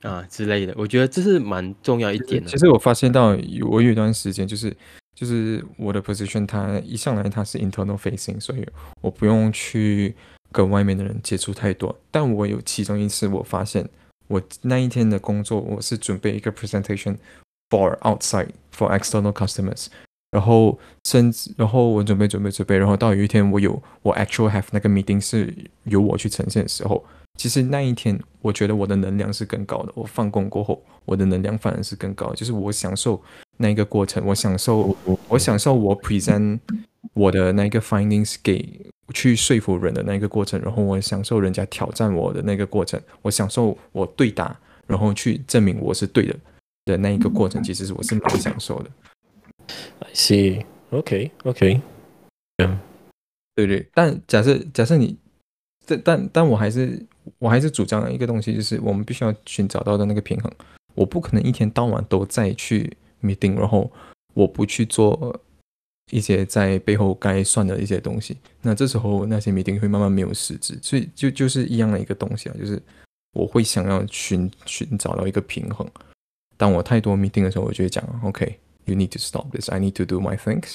啊之类的。我觉得这是蛮重要一点的。其实我发现到，我有一段时间就是就是我的 position，它一上来它是 internal facing，所以我不用去跟外面的人接触太多。但我有其中一次，我发现我那一天的工作，我是准备一个 presentation for outside for external customers。然后甚至，然后我准备准备准备，然后到有一天我有我 actual have 那个 meeting 是由我去呈现的时候，其实那一天我觉得我的能量是更高的。我放工过后，我的能量反而是更高，就是我享受那一个过程，我享受我享受我 present 我的那个 findings 给去说服人的那个过程，然后我享受人家挑战我的那个过程，我享受我对答，然后去证明我是对的的那一个过程，其实是我是蛮享受的。I see. OK. OK. 嗯，对对。但假设假设你这，但但我还是我还是主张一个东西，就是我们必须要寻找到的那个平衡。我不可能一天到晚都在去 meeting，然后我不去做一些在背后该算的一些东西。那这时候那些迷定会慢慢没有实质。所以就就是一样的一个东西啊，就是我会想要寻寻找到一个平衡。当我太多 meeting 的时候，我就会讲 OK。You need to stop this. I need to do my things.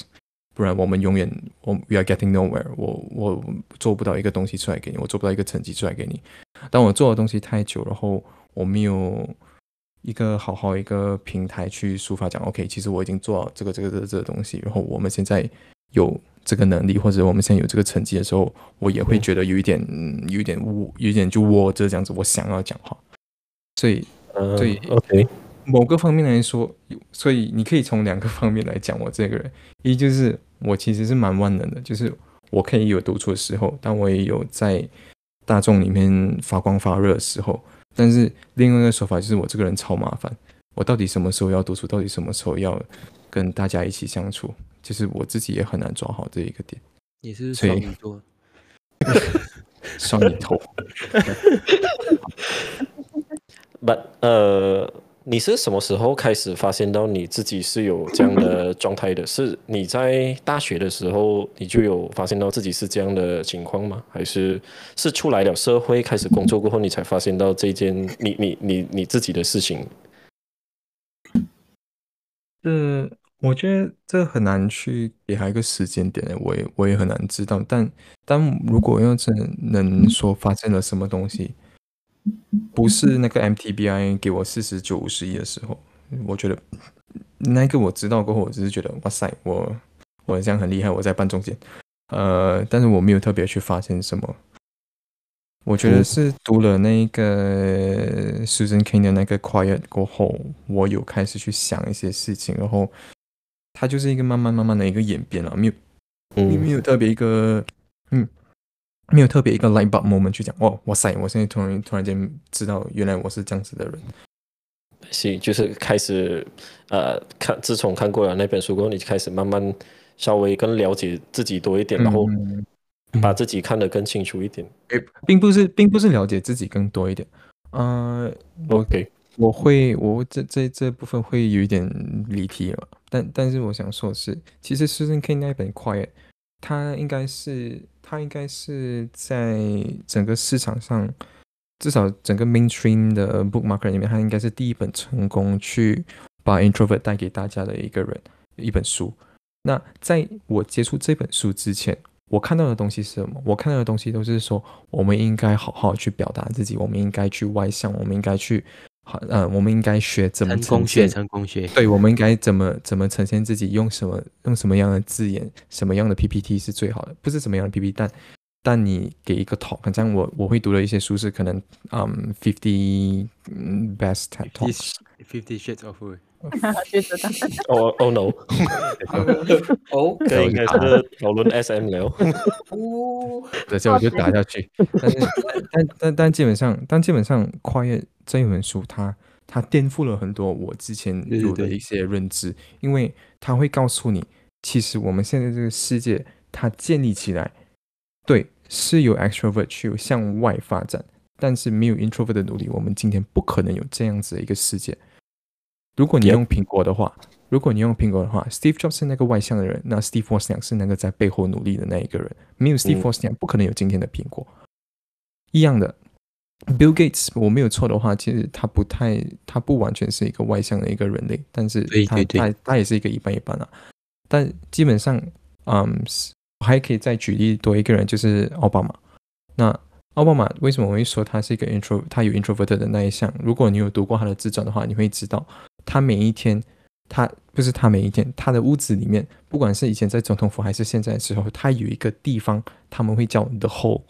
不然我们永远我 we are getting nowhere. 我我做不到一个东西出来给你，我做不到一个成绩出来给你。当我做的东西太久，然后我没有一个好好一个平台去抒发，讲 OK，其实我已经做到这个这个这个这个东西。然后我们现在有这个能力，或者我们现在有这个成绩的时候，我也会觉得有一点有一点窝，有一点就窝着这样子。我想要讲话，所以所以 OK。某个方面来说，所以你可以从两个方面来讲我这个人。一就是我其实是蛮万能的，就是我可以有独处的时候，但我也有在大众里面发光发热的时候。但是另外一个说法就是我这个人超麻烦，我到底什么时候要独处，到底什么时候要跟大家一起相处，就是我自己也很难抓好这一个点。也是双鱼座，双鱼头。不，呃，你是什么时候开始发现到你自己是有这样的状态的？是你在大学的时候你就有发现到自己是这样的情况吗？还是是出来了社会开始工作过后你才发现到这件你你你你自己的事情？嗯我觉得这很难去给他一个时间点我也我也很难知道。但但如果要真能说发生了什么东西，不是那个 MTBI 给我四十九五十一的时候，我觉得那个我知道过后，我只是觉得哇塞，我我这样很厉害，我在半中间，呃，但是我没有特别去发现什么。我觉得是读了那个 Susan King 的那个 Quiet 过后，我有开始去想一些事情，然后它就是一个慢慢慢慢的一个演变了，没有，没有特别一个，嗯，没有特别一个 light bulb moment 去讲，哦，哇塞，我现在突然突然间知道原来我是这样子的人，是，就是开始，呃，看自从看过了那本书过后，你就开始慢慢稍微更了解自己多一点，然后。把自己看得更清楚一点，并不是，并不是了解自己更多一点。呃，OK，我会，我这这这部分会有一点离题了。但但是我想说的是，其实 Susan K 那本 Quiet，它应该是，它应该是在整个市场上，至少整个 Mainstream 的 Book Market 里面，它应该是第一本成功去把 Introvert 带给大家的一个人一本书。那在我接触这本书之前。我看到的东西是什么？我看到的东西都是说，我们应该好好去表达自己，我们应该去外向，我们应该去，好，呃，我们应该学怎么成功学，成功学。对，我们应该怎么怎么呈现自己，用什么用什么样的字眼，什么样的 PPT 是最好的？不是什么样的 PPT，但但你给一个 talk，好像我我会读的一些书是可能，嗯，fifty best talks，fifty shades of。哦哦 no，哦，这应该是讨论 SM 聊。哦，这些 我就打下去。但是但但但基本上，但基本上跨越这一本书，它它颠覆了很多我之前有的一些认知，因为它会告诉你，其实我们现在这个世界，它建立起来，对，是有 extrovert 去向外发展，但是没有 introvert 的努力，我们今天不可能有这样子的一个世界。如果你用苹果的话，如果你用苹果的话，Steve Jobs 是那个外向的人，那 Steve Wozniak 是那个在背后努力的那一个人。没有 Steve Wozniak，不可能有今天的苹果。一样的，Bill Gates，我没有错的话，其实他不太，他不完全是一个外向的一个人类，但是他他他也是一个一般一般啊。但基本上，嗯，我还可以再举例多一个人，就是奥巴马。那奥巴马为什么我会说他是一个 intro，他有 introvert 的那一项？如果你有读过他的自传的话，你会知道。他每一天，他不是他每一天，他的屋子里面，不管是以前在总统府还是现在的时候，他有一个地方，他们会叫 the hole，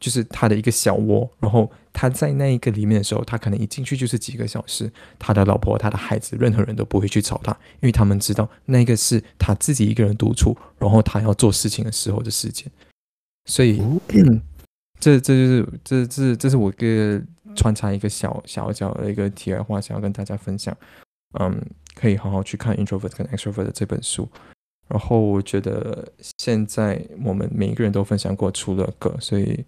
就是他的一个小窝。然后他在那一个里面的时候，他可能一进去就是几个小时，他的老婆、他的孩子，任何人都不会去吵他，因为他们知道那个是他自己一个人独处，然后他要做事情的时候的时间。所以，这这就是这这这是我个穿插一个小小小的一个题外话，想要跟大家分享。嗯，可以好好去看 introvert 跟 extrovert 这本书。然后我觉得现在我们每一个人都分享过除了个，所以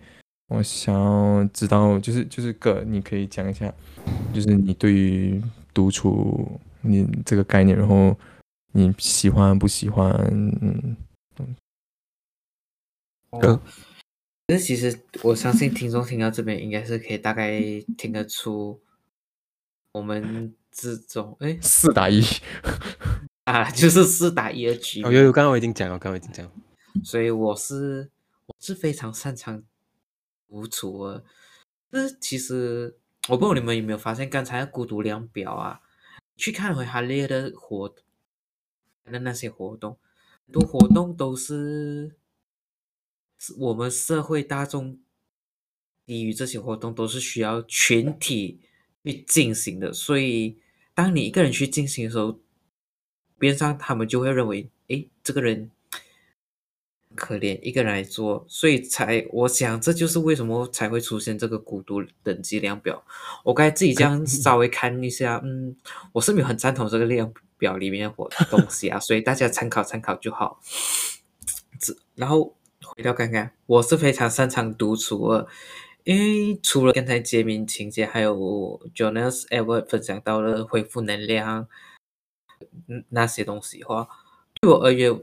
我想要知道，就是就是个，你可以讲一下，就是你对于独处你这个概念，然后你喜欢不喜欢？嗯，个，其实其实我相信听众听到这边应该是可以大概听得出我们。之中，哎，四打一 啊，就是四打一的局。有有，刚刚我已经讲了，刚刚已经讲了。所以我是我是非常擅长独处啊。这其实我不知道你们有没有发现，刚才的孤独量表啊，去看回哈列的活的那些活动，很多活动都是是我们社会大众低于这些活动，都是需要群体去进行的，所以。当你一个人去进行的时候，边上他们就会认为，哎，这个人可怜，一个人来做，所以才我想这就是为什么才会出现这个孤独等级量表。我该自己这样稍微看一下，嗯，我是没有很赞同这个量表里面的东西啊，所以大家参考参考就好。然后回到刚刚，我是非常擅长独处的，因为除了刚才揭明情节，还有 Jonas Ever 分享到了恢复能量，那些东西的话，对我而言，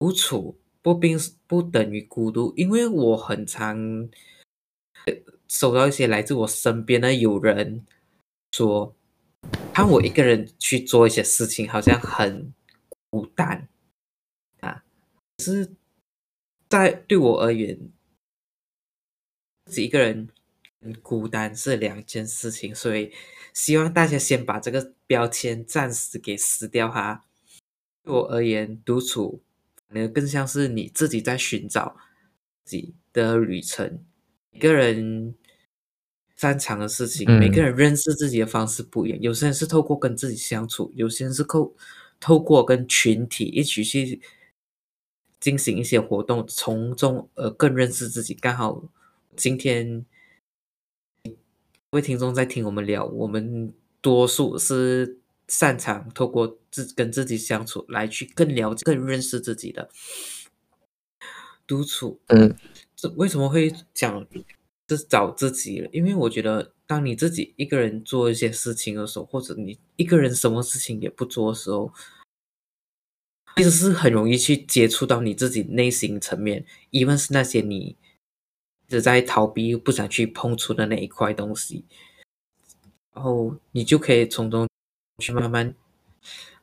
独处不并不等于孤独，因为我很常收到一些来自我身边的友人说，看我一个人去做一些事情，好像很孤单啊，是。在对我而言，己一个人很孤单是两件事情，所以希望大家先把这个标签暂时给撕掉哈。对我而言，独处反而更像是你自己在寻找自己的旅程。每个人擅长的事情，每个人认识自己的方式不一样。有些人是透过跟自己相处，有些人是透透过跟群体一起去。进行一些活动，从中而更认识自己。刚好今天各位听众在听我们聊，我们多数是擅长透过自跟自己相处来去更了解、更认识自己的独处。嗯，这为什么会讲是找自己了？因为我觉得，当你自己一个人做一些事情的时候，或者你一个人什么事情也不做的时候。其实是很容易去接触到你自己内心层面，一般是那些你一直在逃避、又不想去碰触的那一块东西，然后你就可以从中去慢慢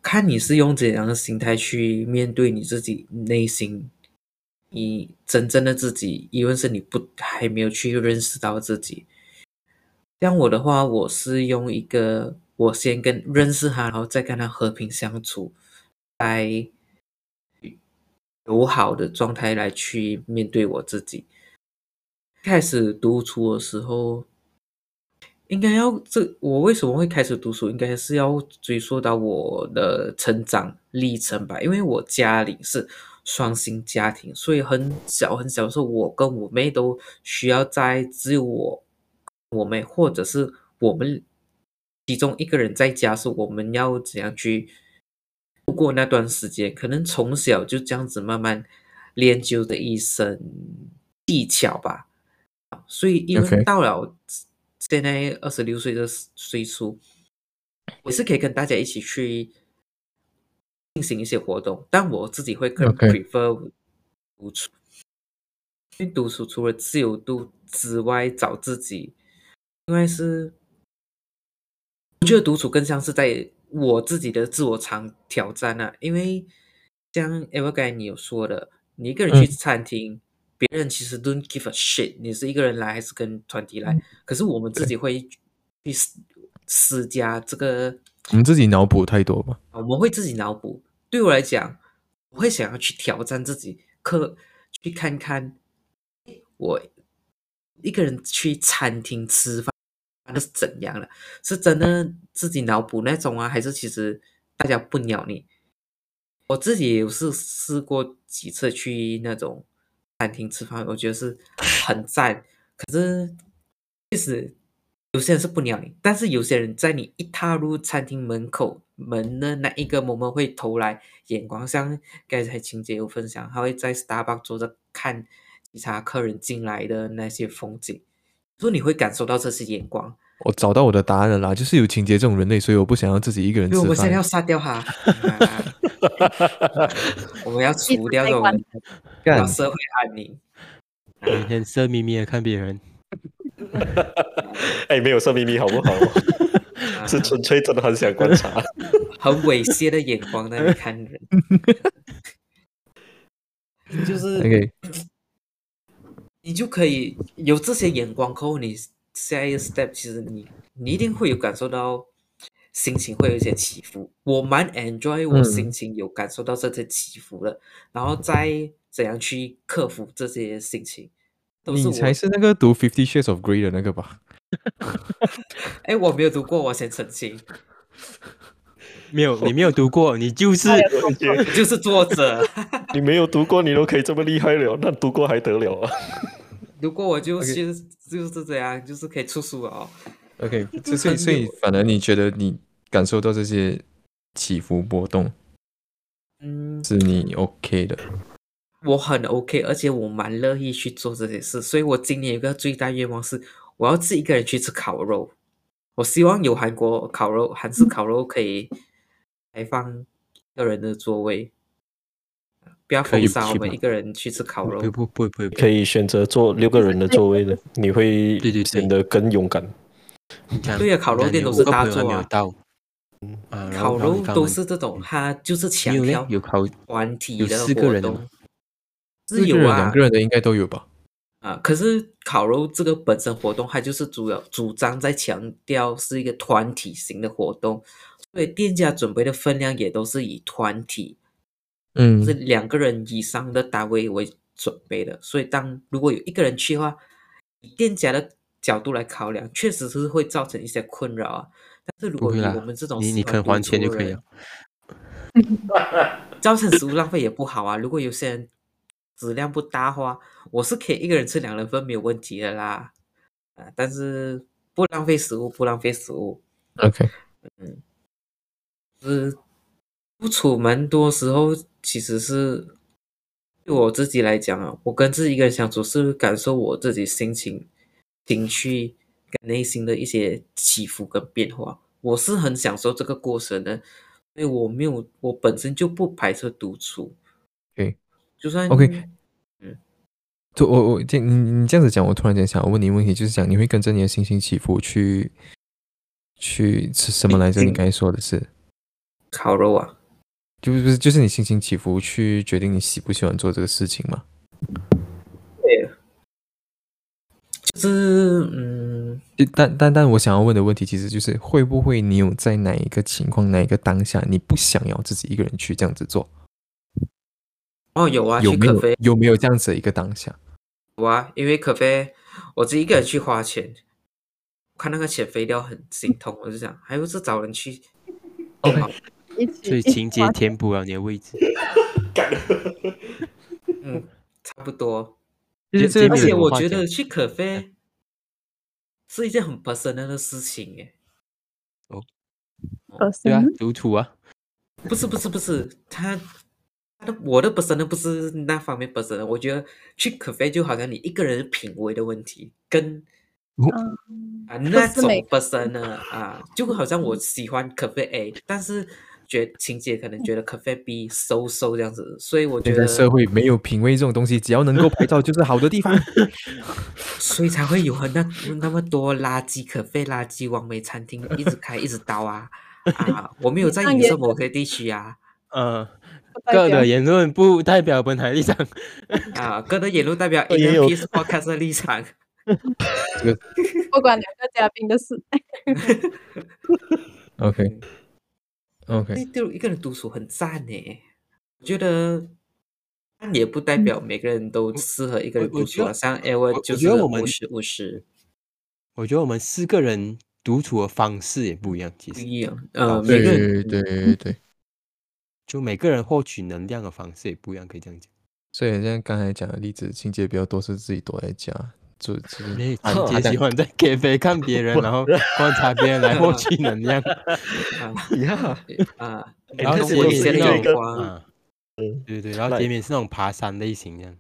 看你是用怎样的心态去面对你自己内心，你真正的自己，因为是你不还没有去认识到自己。像我的话，我是用一个我先跟认识他，然后再跟他和平相处，来。友好的状态来去面对我自己。开始独处的时候，应该要这我为什么会开始读书？应该是要追溯到我的成长历程吧。因为我家里是双薪家庭，所以很小很小的时候，我跟我妹都需要在只有我我妹或者是我们其中一个人在家时，我们要怎样去？度过那段时间，可能从小就这样子慢慢练就的一身技巧吧。所以因为到了现在二十六岁的岁数，我是可以跟大家一起去进行一些活动，但我自己会更 prefer 独处。因为独处除了自由度之外，找自己，因为是我觉得独处更像是在。我自己的自我场挑战啊，因为像 Ever 刚才你有说的，你一个人去餐厅，别人其实 don't give a shit，你是一个人来还是跟团体来？可是我们自己会去施施加这个，我们自己脑补太多吧？我们会自己脑补。对我来讲，我会想要去挑战自己，可去看看我一个人去餐厅吃饭。那是怎样了？是真的自己脑补那种啊，还是其实大家不鸟你？我自己有是试过几次去那种餐厅吃饭，我觉得是很赞。可是其实有些人是不鸟你，但是有些人在你一踏入餐厅门口门的那一个 moment 会投来眼光，像刚才情节有分享，他会在 Starbucks 坐着看其他客人进来的那些风景。所以你会感受到这些眼光。我找到我的答案了啦，就是有情节这种人类，所以我不想要自己一个人吃饭。我们现在要杀掉他，我们要除掉这种 让社会安宁。每天色眯眯的看别人，哎，没有色眯眯好不好？是纯粹真的很想观察，很猥亵的眼光在看人，就是。你就可以有这些眼光后，你下一个 step，其实你你一定会有感受到心情会有一些起伏。我蛮 enjoy 我心情有感受到这些起伏的，然后再怎样去克服这些心情。你才是那个读 Fifty Shades of Grey 的那个吧？哎，我没有读过，我先澄清。没有，你没有读过，你就是 就是作者。你没有读过，你都可以这么厉害了，那读过还得了啊？读过我就就是就是这样，就是可以出书了哦。OK，所以所以反而你觉得你感受到这些起伏波动，嗯，是你 OK 的。我很 OK，而且我蛮乐意去做这些事，所以我今年有个最大愿望是，我要自己一个人去吃烤肉。我希望有韩国烤肉、韩式烤肉可以开放一个人的座位，不要封杀我们一个人去吃烤肉。不不不不，可以选择坐六个人的座位的，你会显得更勇敢。对啊，烤肉店都是大座啊。烤肉都是这种，它就是强调有烤团体的活动吗，是有啊，两个人的应该都有吧？啊，可是烤肉这个本身活动，它就是主要主张在强调是一个团体型的活动，所以店家准备的分量也都是以团体，嗯是两个人以上的单位为准备的。所以当如果有一个人去的话，以店家的角度来考量，确实是会造成一些困扰啊。但是如果以我们这种你肯还钱就可以了。造成食物浪费也不好啊。如果有些人质量不搭话，我是可以一个人吃两人份没有问题的啦。啊，但是不浪费食物，不浪费食物。OK，嗯是不出门多时候，其实是对我自己来讲啊，我跟自己一个人相处是感受我自己心情、情绪跟内心的一些起伏跟变化。我是很享受这个过程的，因为我没有，我本身就不排斥独处。就算 OK 嗯，就我我这你你这样子讲，我突然间想要问你一个问题，就是讲你会跟着你的心情起伏去去吃什么来着？嗯你刚才说的是，烤肉啊，就是不是就是你心情起伏去决定你喜不喜欢做这个事情吗？就是嗯，就但但但我想要问的问题，其实就是会不会你有在哪一个情况、哪一个当下，你不想要自己一个人去这样子做？哦有啊，有没有去可菲有没有这样子的一个当下？有啊，因为可菲我自己一个人去花钱，看那个钱飞掉很心痛，我就想还不是找人去。OK 所以情节填补了你的位置。嗯，差不多。而且我觉得去可菲是一件很 personal 的事情耶。哦对啊身，独处啊，不是不是不是，他他的我的 personal 不是那方面 personal，我觉得去可菲就好像你一个人品味的问题，跟嗯，啊那种是每 personal 啊，就好像我喜欢可菲 A，但是觉得晴姐可能觉得可菲 B 收收这样子，所以我觉得社会没有品味这种东西，只要能够拍照就是好的地方。所以才会有很那那么多垃圾可费垃圾完美餐厅一直开一直倒啊啊！我没有 在影射某些地区啊。呃，各的言论不代表本台立场。啊，个的言论代表呃 也有 Indian Peace Podcast 的立场。不管两个嘉宾的事。OK OK，哎，对，一个人独处很赞呢。我觉得，但也不代表每个人都适合一个人独处啊。我我觉得像 e 我 v 就是觉得我们五十五十我觉得我们四个人独处的方式也不一样，其实不一样。呃，哦每个对人对对对，就每个人获取能量的方式也不一样，可以这样讲。所以像刚才讲的例子，情节比较多是自己躲在家，就就是你安姐喜欢在 cafe 看别人，然后观察别人来获取能量 啊 然后那种眼光啊，对对对，然后杰米是那种爬山类型这样，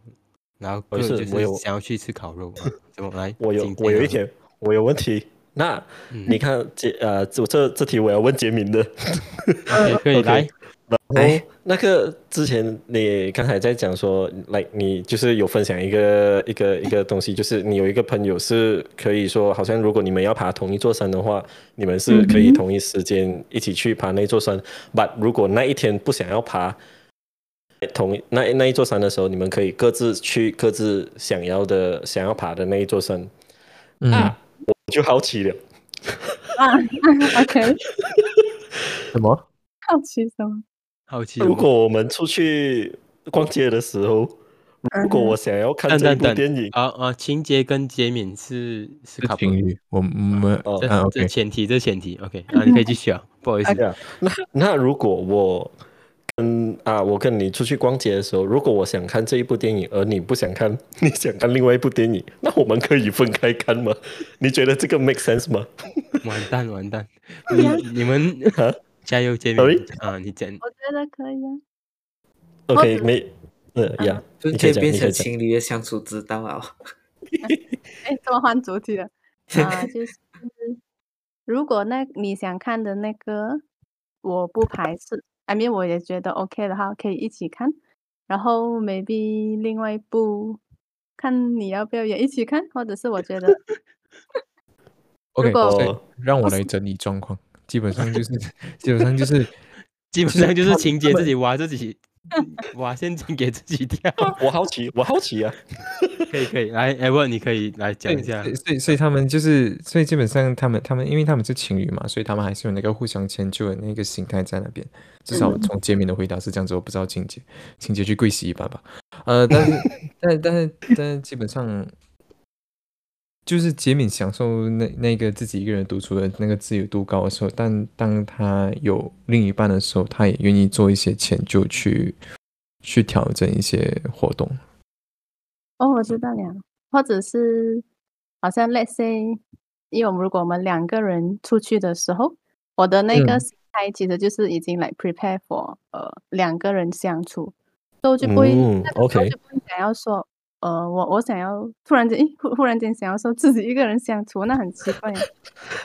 然后就是是我有想要去吃烤肉，啊怎么来？我有我有一点我有问题。那嗯你看杰呃，这这这题我要问杰明的。可以来，哎，那个之前你刚才在讲说，like 你就是有分享一个一个一个东西，就是你有一个朋友是可以说，好像如果你们要爬同一座山的话，你们是可以同一时间一起去爬那座山。But 如果那一天不想要爬同一那那一座山的时候，你们可以各自去各自想要的想要爬的那一座山。嗯，啊，我就好奇了，啊，OK，什么？好奇什么？好奇如果我们出去逛街的时候，如果我想要看这部电影，啊啊，情节跟杰敏是是情侣，我们哦。这啊这前提，这前提，OK，那，你可以继续啊，不好意思，那那如果我跟啊，我跟你出去逛街的时候，如果我想看这一部电影，而你不想看，你想看另外一部电影，那我们可以分开看吗？你觉得这个 make sense 吗？完 蛋完蛋，你你们啊加油，杰米啊！你讲，我觉得可以啊。OK，没，呃呀，就可以变成情侣的相处之道啊。哎，怎么换主题了？啊，就是如果那你想看的那个，我不排斥，I mean 我也觉得 OK 的话，可以一起看。然后 maybe 另外一部，看你要不要也一起看，或者是我觉得 OK，让我来整理状况。基本上就是，基本上就是，基本上就是情节自己挖自己。挖陷阱给自己跳，我好奇，我好奇啊！可以可以，来，哎，问你可以来讲一下。所以所以他们就是，所以基本上他们他们，因为他们是情侣嘛，所以他们还是有那个互相迁就的那个心态在那边。至少从见面的回答是这样子，我不知道情节，情节去跪洗一把吧。呃，但是 但但是但是基本上。就是杰敏享受那那个自己一个人独处的那个自由度高的时候，但当他有另一半的时候，他也愿意做一些迁就，去去调整一些活动。哦，我知道了，或者是好像 Let's say，因为我们如果我们两个人出去的时候，我的那个心态其实就是已经来 prepare for 呃两个人相处，所以就不会 OK 就不会想要说。呃，我我想要突然间，忽忽然间想要说自己一个人相处，那很奇怪。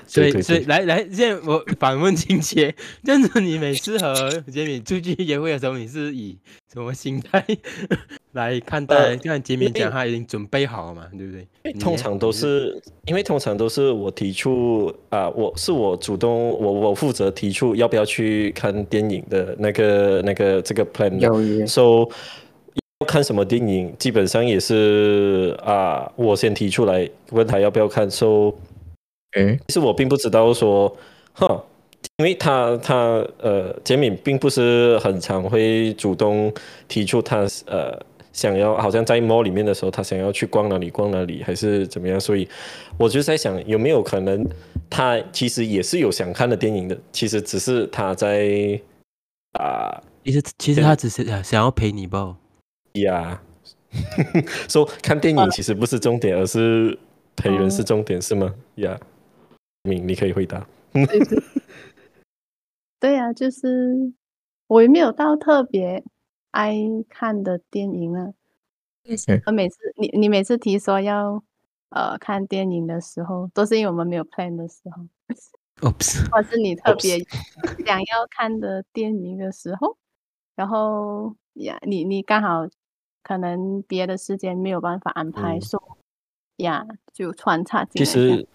所以，所以来来，现在我反问金姐，这样子你每次和杰米出去约会的时候，你是以什么心态 来看待？就像杰米讲，他已经准备好了嘛，对不对？通常都是因为通常都是我提出啊，我是我主动，我我负责提出要不要去看电影的那个那个这个 plan。有 So。看什么电影，基本上也是啊，我先提出来问他要不要看。说，哎，其实我并不知道说，哈，因为他他呃，杰敏并不是很常会主动提出他呃想要，好像在 mall 里面的时候，他想要去逛哪里逛哪里，还是怎么样。所以我就在想，有没有可能他其实也是有想看的电影的，其实只是他在啊，其实其实他只是想要陪你吧。呀，说看电影其实不是重点，而是陪人是重点，是吗？呀，明，你可以回答。对呀，就是我也没有到特别爱看的电影啊。我每次你你每次提说要呃看电影的时候，都是因为我们没有 plan 的时候。Oops，或是你特别想要看的电影的时候，然后呀，你你刚好。可能别的时间没有办法安排，所以呀就穿插进来。其实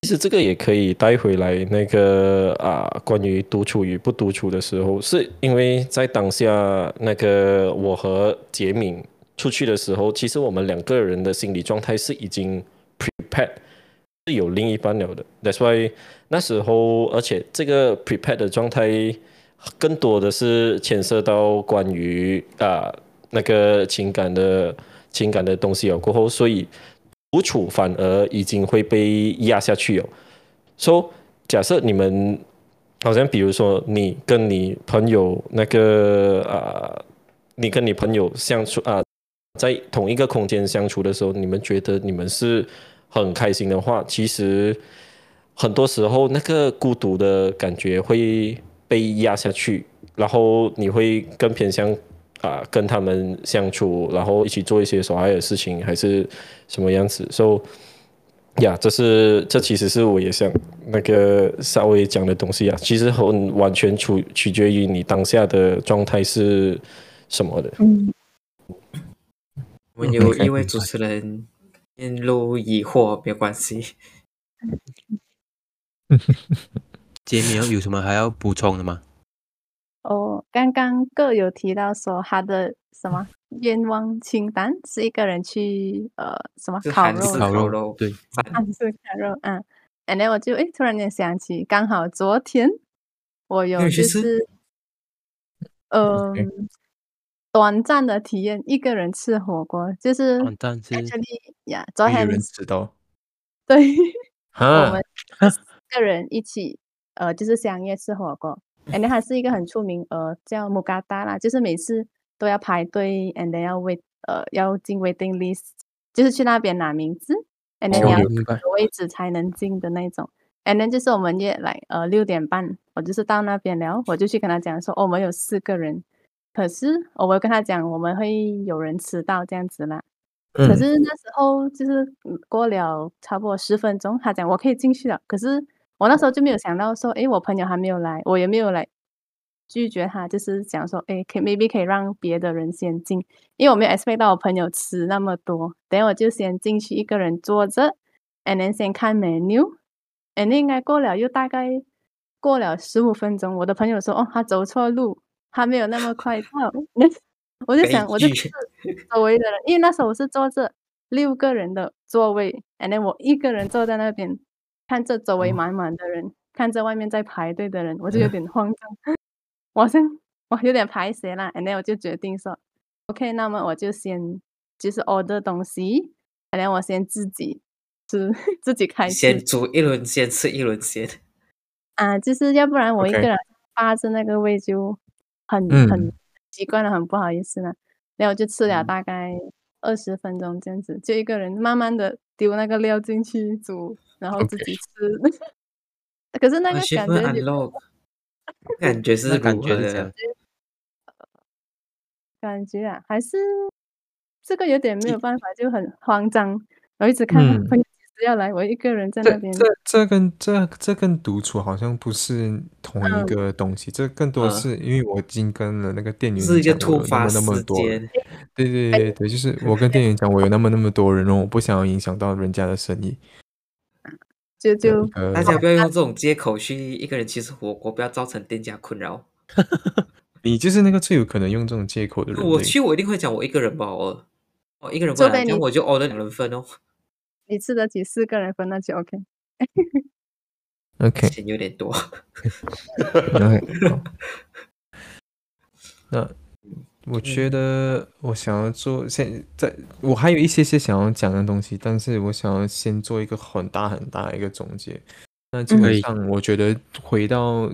其实这个也可以带回来那个啊，关于独处与不独处的时候，是因为在当下那个我和杰敏出去的时候，其实我们两个人的心理状态是已经 prepared，是有另一半了的。That's why 那时候，而且这个 prepared 的状态更多的是牵涉到关于啊。那个情感的情感的东西有过后，所以独处反而已经会被压下去哦。说假设你们好像比如说你跟你朋友那个啊，你跟你朋友相处啊，在同一个空间相处的时候，你们觉得你们是很开心的话，其实很多时候那个孤独的感觉会被压下去，然后你会更偏向。啊，跟他们相处，然后一起做一些所爱的事情，还是什么样子？So，呀，这是这其实是我也想那个稍微讲的东西啊。其实很完全取取决于你当下的状态是什么的。嗯，我们有一位主持人陷入疑惑，没有关系。杰米有什么还要补充的吗？哦，刚刚各有提到说他的什么愿望清单是一个人去呃什么烤肉烤肉。对。韩式烤肉嗯，and then 我就诶突然间想起，刚好昨天我有就是嗯短暂的体验一个人吃火锅，就是短暂是呀，昨天知道对，我们。个人一起呃就是相约吃火锅。And then 还是一个很出名，呃，叫木嘎达啦，就是每次都要排队，and then 要 wait，呃，要进 waiting list，就是去那边拿名字，and then 你要位置才能进的那种。And then 就是我们约来呃六点半，我就是到那边了，我就去跟他讲说，哦，我们有四个人，可是我会跟他讲我们会有人迟到这样子啦。可是那时候就是过了差不多十分钟，他讲我可以进去了。可是我那时候就没有想到说，诶，我朋友还没有来，我也没有来拒绝他，就是想说，诶，可以 maybe 可以让别的人先进，因为我没有 expect 到我朋友吃那么多。等我就先进去，一个人坐着，and then 先看 menu，and 应该过了又大概过了十五分钟，我的朋友说，哦，他走错路，他没有那么快到。我就想，我就周围的人，因为那时候我是坐着六个人的座位，and then 我一个人坐在那边，看着周围满满的人，看着外面在排队的人，我就有点慌张，我先我有点排谁了，and then 我就决定说，OK，那么我就先就是 order 东西，and then 我先自己吃，自己开先煮一轮，先吃一轮先，啊，就是要不然我一个人霸着那个位就很很。习惯了，很不好意思了。然后就吃了大概二十分钟这样子，就一个人慢慢的丢那个料进去煮，然后自己吃。可是那个感觉，感觉是感觉的，感觉啊，还是这个有点没有办法，就很慌张，我一直看朋友。要来，我一个人在那边。这这跟这这跟独处好像不是同一个东西，这更多是因为我已经跟了那个店员是一个突发那么多，对对对对，就是我跟店员讲，我有那么那么多人，然后我不想要影响到人家的生意。就就大家不要用这种借口去一个人去吃火锅，不要造成店家困扰。你就是那个最有可能用这种借口的人。我去，我一定会讲我一个人吧，我我一个人不来，这样我就 order 两人份哦。你吃得起四个人分那就 OK。OK，钱有点多。那我觉得我想要做现在，我还有一些些想要讲的东西，但是我想要先做一个很大很大的一个总结。那基本上，我觉得回到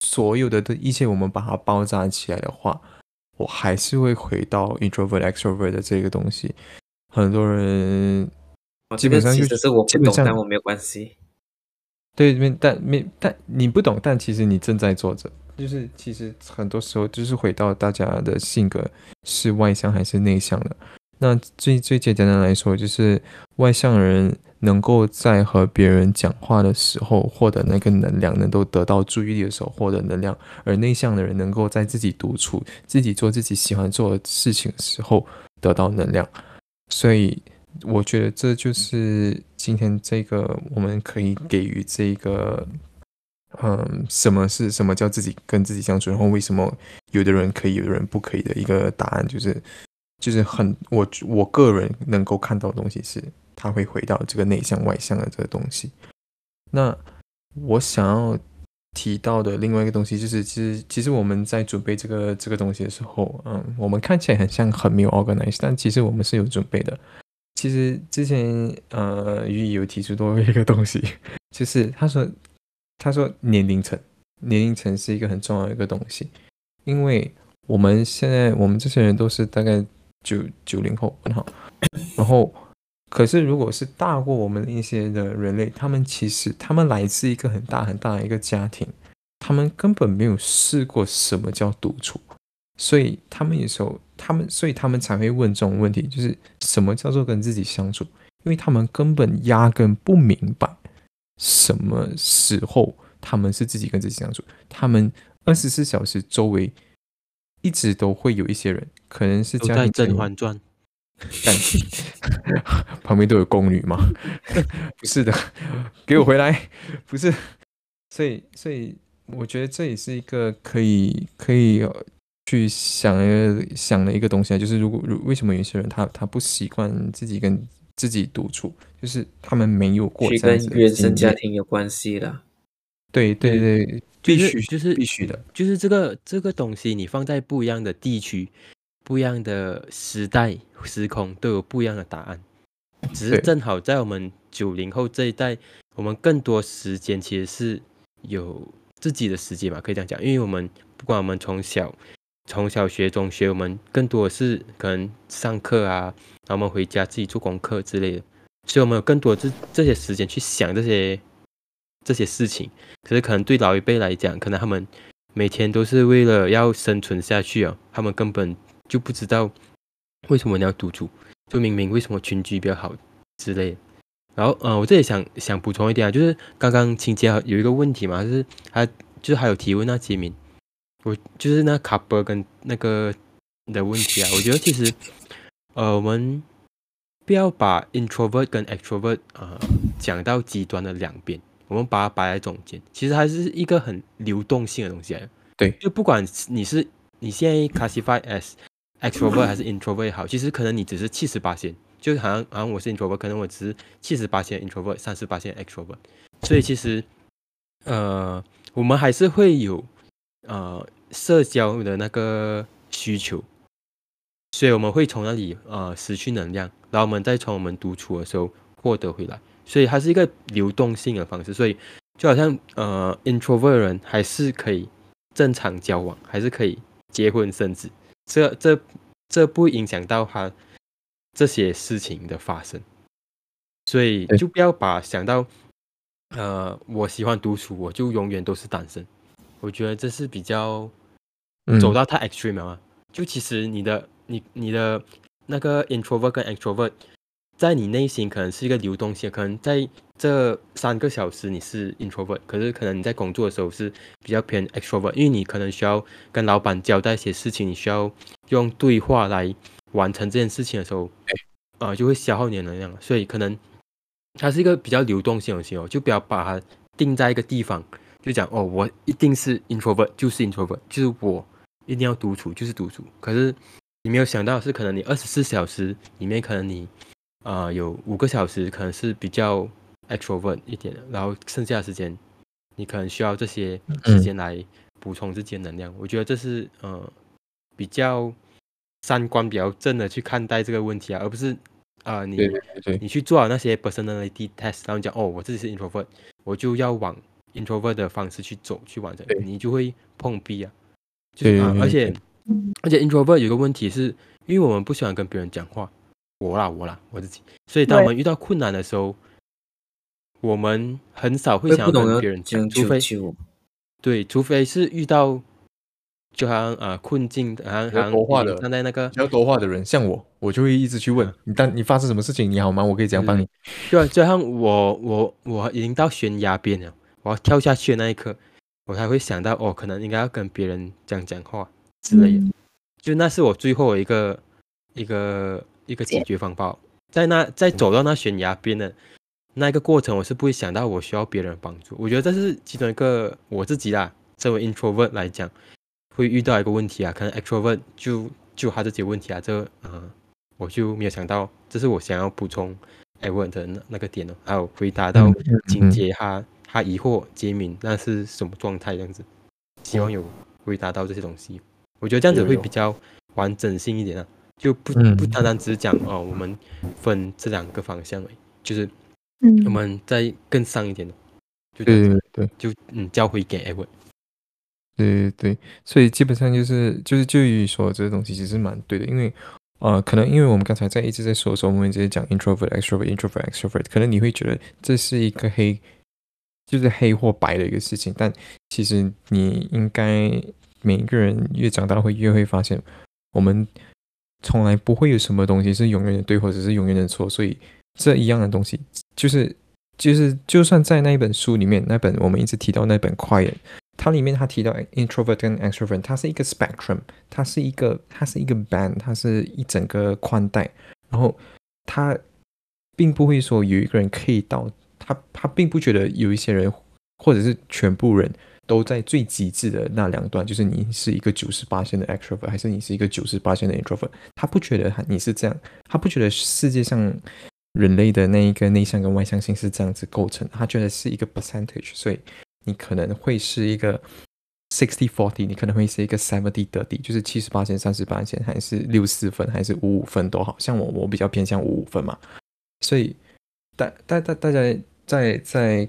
所有的的一切，我们把它包扎起来的话，我还是会回到 introvert extrovert 的这个东西。很多人。基本上就是我不懂，但我没有关系。对，没但没但你不懂，但其实你正在做着。就是其实很多时候就是回到大家的性格是外向还是内向的。那最最简单的来说，就是外向人能够在和别人讲话的时候获得那个能量，能够得到注意力的时候获得能量；而内向的人能够在自己独处、自己做自己喜欢做的事情的时候得到能量。所以。我觉得这就是今天这个我们可以给予这个，嗯，什么是什么叫自己跟自己相处，然后为什么有的人可以，有的人不可以的一个答案，就是就是很我我个人能够看到的东西是，他会回到这个内向外向的这个东西。那我想要提到的另外一个东西就是，其实其实我们在准备这个这个东西的时候，嗯，我们看起来很像很没有 organize，但其实我们是有准备的。其实之前呃，于有提出多一个东西，就是他说他说年龄层，年龄层是一个很重要的一个东西，因为我们现在我们这些人都是大概九九零后，然后可是如果是大过我们一些的人类，他们其实他们来自一个很大很大的一个家庭，他们根本没有试过什么叫独处。所以他们有时候，他们所以他们才会问这种问题，就是什么叫做跟自己相处？因为他们根本压根不明白什么时候他们是自己跟自己相处。他们二十四小时周围一直都会有一些人，可能是家庭《甄嬛传》，但旁边都有宫女吗？不是的，给我回来！不是，所以所以我觉得这也是一个可以可以。去想想的一个东西啊，就是如果如为什么有些人他他不习惯自己跟自己独处，就是他们没有过跟原生家庭有关系的。对对对，必须就是必须的，就是这个这个东西，你放在不一样的地区、不一样的时代时空都有不一样的答案。只是正好在我们九零后这一代，我们更多时间其实是有自己的时间嘛，可以这样讲，因为我们不管我们从小。从小学、中学，我们更多的是可能上课啊，然后我们回家自己做功课之类的，所以我们有更多这这些时间去想这些这些事情。可是可能对老一辈来讲，可能他们每天都是为了要生存下去啊，他们根本就不知道为什么你要独处，就明明为什么群居比较好之类的。然后，呃，我这里想想补充一点啊，就是刚刚清洁有一个问题嘛，就是他就是还有提问那杰明，我就是那卡波跟那个的问题啊，我觉得其实，呃，我们不要把 introvert 跟 extrovert 啊讲到极端的两边，我们把它摆在中间，其实还是一个很流动性的东西来。对，就不管你是你现在 classify as extrovert 还是 introvert 也好，其实可能你只是七十八线。就好像好像我是 introvert，可能我只是七十八线 introvert，三十八线 extrovert，所以其实呃我们还是会有呃社交的那个需求，所以我们会从那里呃失去能量，然后我们再从我们独处的时候获得回来，所以它是一个流动性的方式，所以就好像呃 introvert 人还是可以正常交往，还是可以结婚生子，这这这不影响到他。这些事情的发生，所以就不要把想到，呃，我喜欢独处，我就永远都是单身。我觉得这是比较走到太 extreme 了。就其实你的你你的那个 introvert 跟 extrovert，在你内心可能是一个流动性，可能在这三个小时你是 introvert，可是可能你在工作的时候是比较偏 extrovert，因为你可能需要跟老板交代一些事情，你需要用对话来。完成这件事情的时候，呃，就会消耗你的能量，所以可能它是一个比较流动性的东西哦，就不要把它定在一个地方，就讲哦，我一定是 introvert，就是 introvert，就是我一定要独处，就是独处。可是你没有想到是，可能你二十四小时里面，可能你啊有五个小时可能是比较 extrovert 一点的，然后剩下的时间你可能需要这些时间来补充自己的能量。我觉得这是呃比较。三观比较正的去看待这个问题啊，而不是啊，你你去做好那些 personality test，然后讲哦，我自己是 introvert，我就要往 introvert 的方式去走去完成，你就会碰壁啊。对，而且而且 introvert 有个问题是，因为我们不喜欢跟别人讲话，我啦我啦我自己，所以当我们遇到困难的时候，我们很少会想跟别人讲，除非对，除非是遇到。就好像啊，困境，好像好像站在那个比较多话的人，像我，我就会一直去问你，但你发生什么事情？你好吗？我可以怎样帮你？对就像我，我我已经到悬崖边了，我要跳下去的那一刻，我才会想到，哦，可能应该要跟别人讲讲话之类的。就那是我最后一个一个一个解决方法，在那在走到那悬崖边的那一个过程，我是不会想到我需要别人帮助。我觉得这是其中一个我自己啦，作为 introvert 来讲。会遇到一个问题啊，可能 extrovert 就就他这些问题啊，这呃我就没有想到，这是我想要补充 e n 的那那个点哦，还有回答到情节他他疑惑杰明那是什么状态这样子，希望有回答到这些东西，我觉得这样子会比较完整性一点啊，就不不单单只讲哦，我们分这两个方向，就是我们再更上一点的，就对对，就嗯交回给 e n 对对。对，所以基本上就是就是就于说这个东西其实蛮对的，因为呃，可能因为我们刚才在一直在说的时候，我们直接讲 introvert extrovert introvert extrovert，可能你会觉得这是一个黑，就是黑或白的一个事情，但其实你应该每一个人越长大会越会发现，我们从来不会有什么东西是永远的对或者是永远的错，所以这一样的东西就是就是就算在那一本书里面，那本我们一直提到那本 quiet。它里面它提到 introvert 跟 extrovert，它是一个 spectrum，它是一个它是一个 band，它是一整个宽带，然后它并不会说有一个人可以到他他并不觉得有一些人或者是全部人都在最极致的那两段，就是你是一个九十八线的 extrovert，还是你是一个九十八线的 introvert，他不觉得你是这样，他不觉得世界上人类的那一个内向跟外向性是这样子构成，他觉得是一个 percentage，所以。你可能会是一个 sixty forty，你可能会是一个 seventy 的比就是七十八线、三十八线，还是六四分，还是五五分都好。像我，我比较偏向五五分嘛。所以，大、大、大大家在在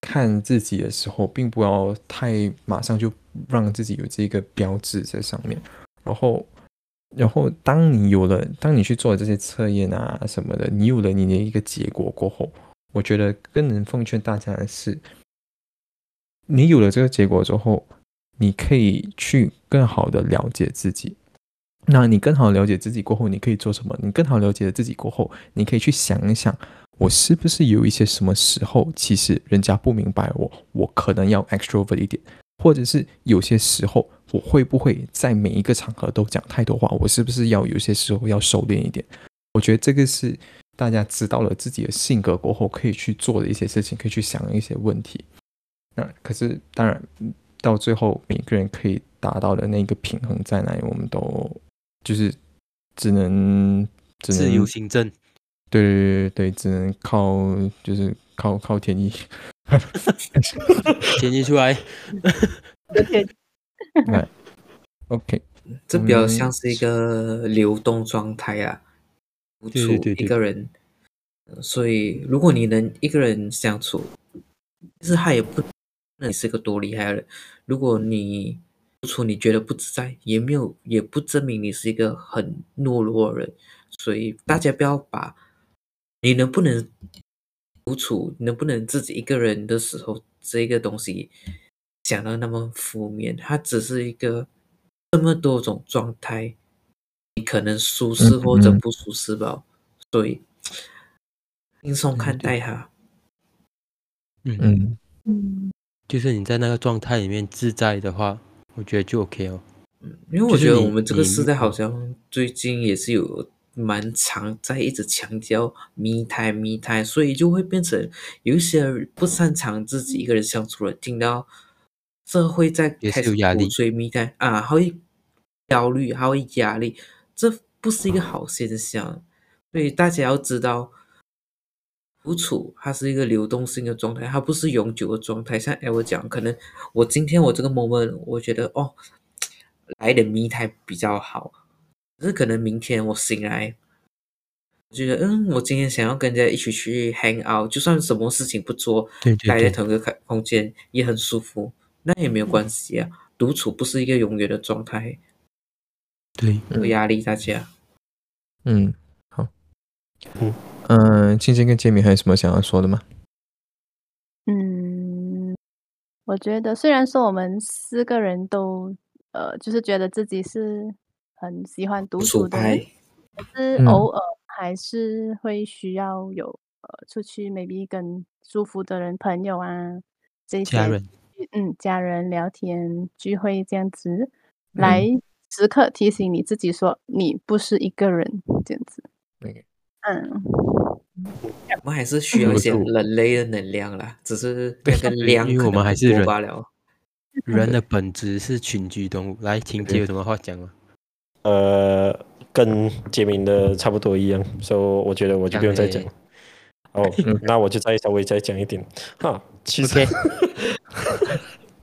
看自己的时候，并不要太马上就让自己有这个标志在上面。然后，然后当你有了，当你去做这些测验啊什么的，你有了你的一个结果过后，我觉得更能奉劝大家的是。你有了这个结果之后，你可以去更好的了解自己。那你更好了解自己过后，你可以做什么？你更好了解了自己过后，你可以去想一想，我是不是有一些什么时候，其实人家不明白我，我可能要 extrovert 一点，或者是有些时候，我会不会在每一个场合都讲太多话？我是不是要有些时候要收敛一点？我觉得这个是大家知道了自己的性格过后可以去做的一些事情，可以去想一些问题。那可是当然，到最后每个人可以达到的那个平衡在哪里，我们都。就是只能只能自由行政，对对对对，只能靠就是靠靠天意，天意出来，来，OK，这比较像是一个流动状态啊，独处一个人，所以如果你能一个人相处，其实他也不那你是个多厉害的人，如果你。独处你觉得不自在，也没有，也不证明你是一个很懦弱的人。所以大家不要把你能不能独处，能不能自己一个人的时候，这个东西想到那么负面。它只是一个这么多种状态，你可能舒适或者不舒适吧。所以轻松看待它。嗯嗯嗯，就是你在那个状态里面自在的话。我觉得就 OK 哦，嗯，因为我觉得我们这个时代好像最近也是有蛮常在一直强调密态密态，所以就会变成有一些不擅长自己一个人相处的，听到社会在开始鼓吹密态啊，会焦虑，还会压力，这不是一个好现象，所以大家要知道。独处，它是一个流动性的状态，它不是永久的状态。像哎，我讲，可能我今天我这个 moment，我觉得哦，来点密态比较好。可是可能明天我醒来，我觉得嗯，我今天想要跟人家一起去 hang out，就算什么事情不做，待在同一个空间也很舒服，那也没有关系啊。独处不是一个永远的状态，对，有压力大家。嗯，好，嗯。嗯，青青跟杰米还有什么想要说的吗？嗯，我觉得虽然说我们四个人都呃，就是觉得自己是很喜欢独处的，可是偶尔还是会需要有呃出去，maybe 跟舒服的人、朋友啊这些，嗯，家人聊天聚会这样子，来时刻提醒你自己说你不是一个人这样子。嗯，我们还是需要一些人类的能量啦，只是那个量因为我们还是人罢了。人的本质是群居动物。来，听姐有什么话讲吗？呃，跟杰明的差不多一样，所以我觉得我就不用再讲。哦，那我就再稍微再讲一点哈。其实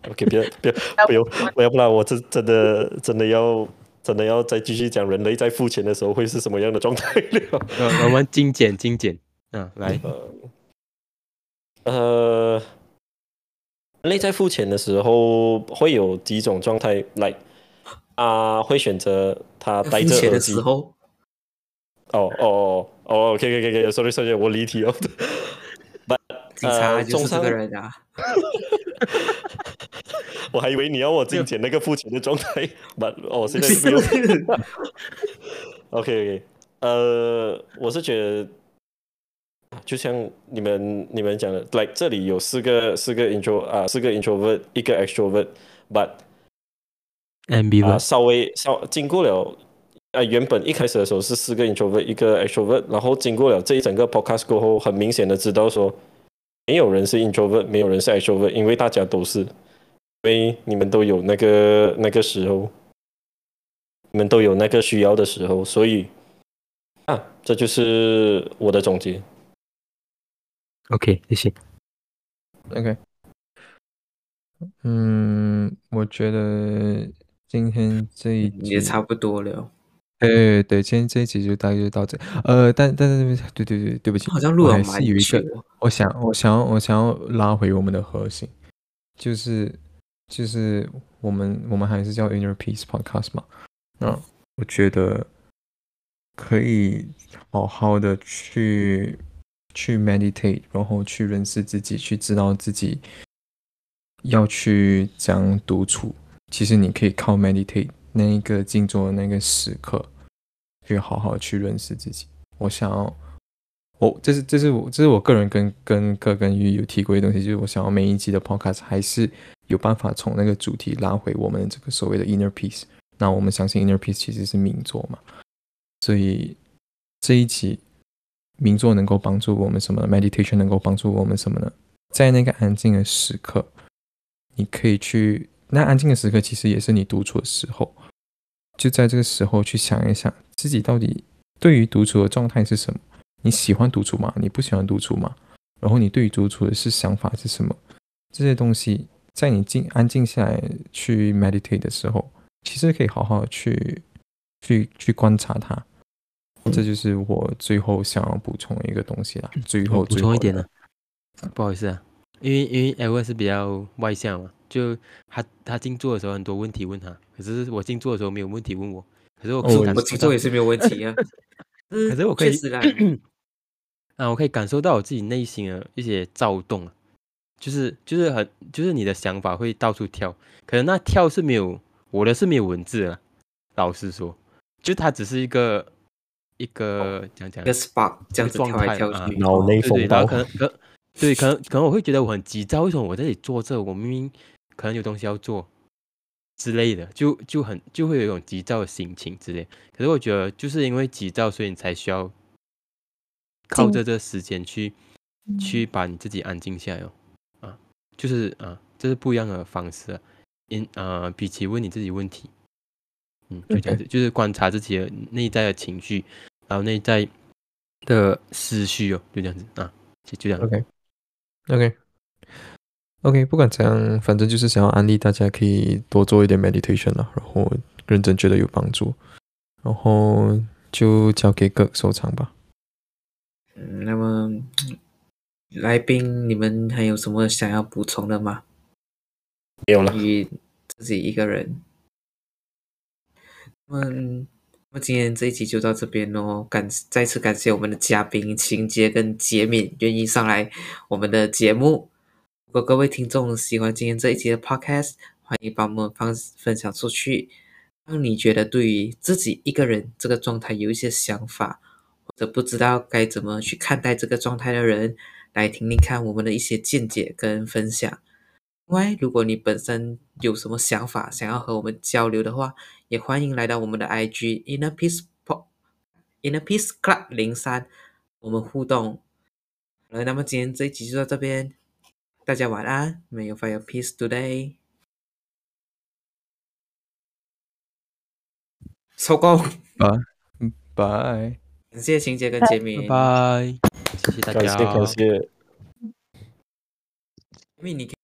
，OK，不要不要不用，我要不然我真真的真的要。真的要再继续讲人类在付钱的时候会是什么样的状态了？我们精简精简，嗯，来，呃，人类在付钱的时候会有几种状态，来啊，会选择他戴着耳机。哦哦哦哦，OK OK OK，Sorry Sorry，我离题了。警察就是这个人啊。我还以为你要我进前那个付钱的状态，不，哦，现在不用。OK，呃，我是觉得，就像你们你们讲的，like 这里有四个四个 intro 啊，四个 introvert，一个 extrovert，but MB 啊，稍微稍经过了，啊，原本一开始的时候是四个 introvert，一个 extrovert，然后经过了这一整个 podcast 过后，很明显的知道说，没有人是 introvert，没有人是 extrovert，因为大家都是。因为你们都有那个那个时候，你们都有那个需要的时候，所以啊，这就是我的总结。OK，谢谢。OK，嗯，我觉得今天这一集也差不多了。哎，对，今天这一集就大概就到这。呃，但但是对对对，对不起，好像录了蛮有一个，我想我想要我想要拉回我们的核心，就是。就是我们我们还是叫 Inner Peace Podcast 嘛，那我觉得可以好好的去去 meditate，然后去认识自己，去知道自己要去怎样独处，其实你可以靠 meditate 那一个静坐的那个时刻，去好好去认识自己。我想要，我这是这是我这是我个人跟跟哥跟鱼有提过的东西，就是我想要每一集的 podcast 还是有办法从那个主题拉回我们这个所谓的 inner peace。那我们相信 inner peace 其实是冥坐嘛，所以这一集冥坐能够帮助我们什么？meditation 能够帮助我们什么呢？在那个安静的时刻，你可以去那安静的时刻，其实也是你独处的时候。就在这个时候去想一想，自己到底对于独处的状态是什么？你喜欢独处吗？你不喜欢独处吗？然后你对于独处的是想法是什么？这些东西在你静安静下来去 meditate 的时候。其实可以好好去去去观察它，这就是我最后想要补充的一个东西了。最后补充一点呢，不好意思啊，因为因为 L 是比较外向嘛，就他他静坐的时候很多问题问他，可是我静坐的时候没有问题问我，可是我我静坐也是没有问题啊，可是我可以 啊，我可以感受到我自己内心的一些躁动，就是就是很就是你的想法会到处跳，可能那跳是没有。我的是没有文字了，老实说，就它只是一个一个讲讲一个 spark 这样子跳来跳去，脑内风暴。可能可对，可能可能我会觉得我很急躁，为什么我在这里坐这？我明明可能有东西要做之类的，就就很就会有一种急躁的心情之类。可是我觉得就是因为急躁，所以你才需要靠着这个时间去去把你自己安静下来哦。啊，就是啊，这是不一样的方式。因呃，比起问你自己问题，嗯，就这样子，就是观察自己的内在的情绪，然后内在的思绪哦，就这样子啊，就就这样。OK，OK，OK，不管怎样，反正就是想要安利大家可以多做一点 meditation 了，然后认真觉得有帮助，然后就交给各收藏吧。嗯，那么来宾，你们还有什么想要补充的吗？没有了，自己一个人。嗯，那么今天这一集就到这边喽。感再次感谢我们的嘉宾秦杰跟杰敏愿意上来我们的节目。如果各位听众喜欢今天这一集的 Podcast，欢迎帮我们分分享出去。当你觉得对于自己一个人这个状态有一些想法，或者不知道该怎么去看待这个状态的人，来听听看我们的一些见解跟分享。另外，如果你本身有什么想法，想要和我们交流的话，也欢迎来到我们的 IG Inner Peace Pop Inner Peace Club 零三，我们互动。好了，那么今天这一集就到这边，大家晚安，May you find peace today。收工，拜拜，感谢晴姐跟杰明，拜拜，谢谢大家，感谢感谢，因为你。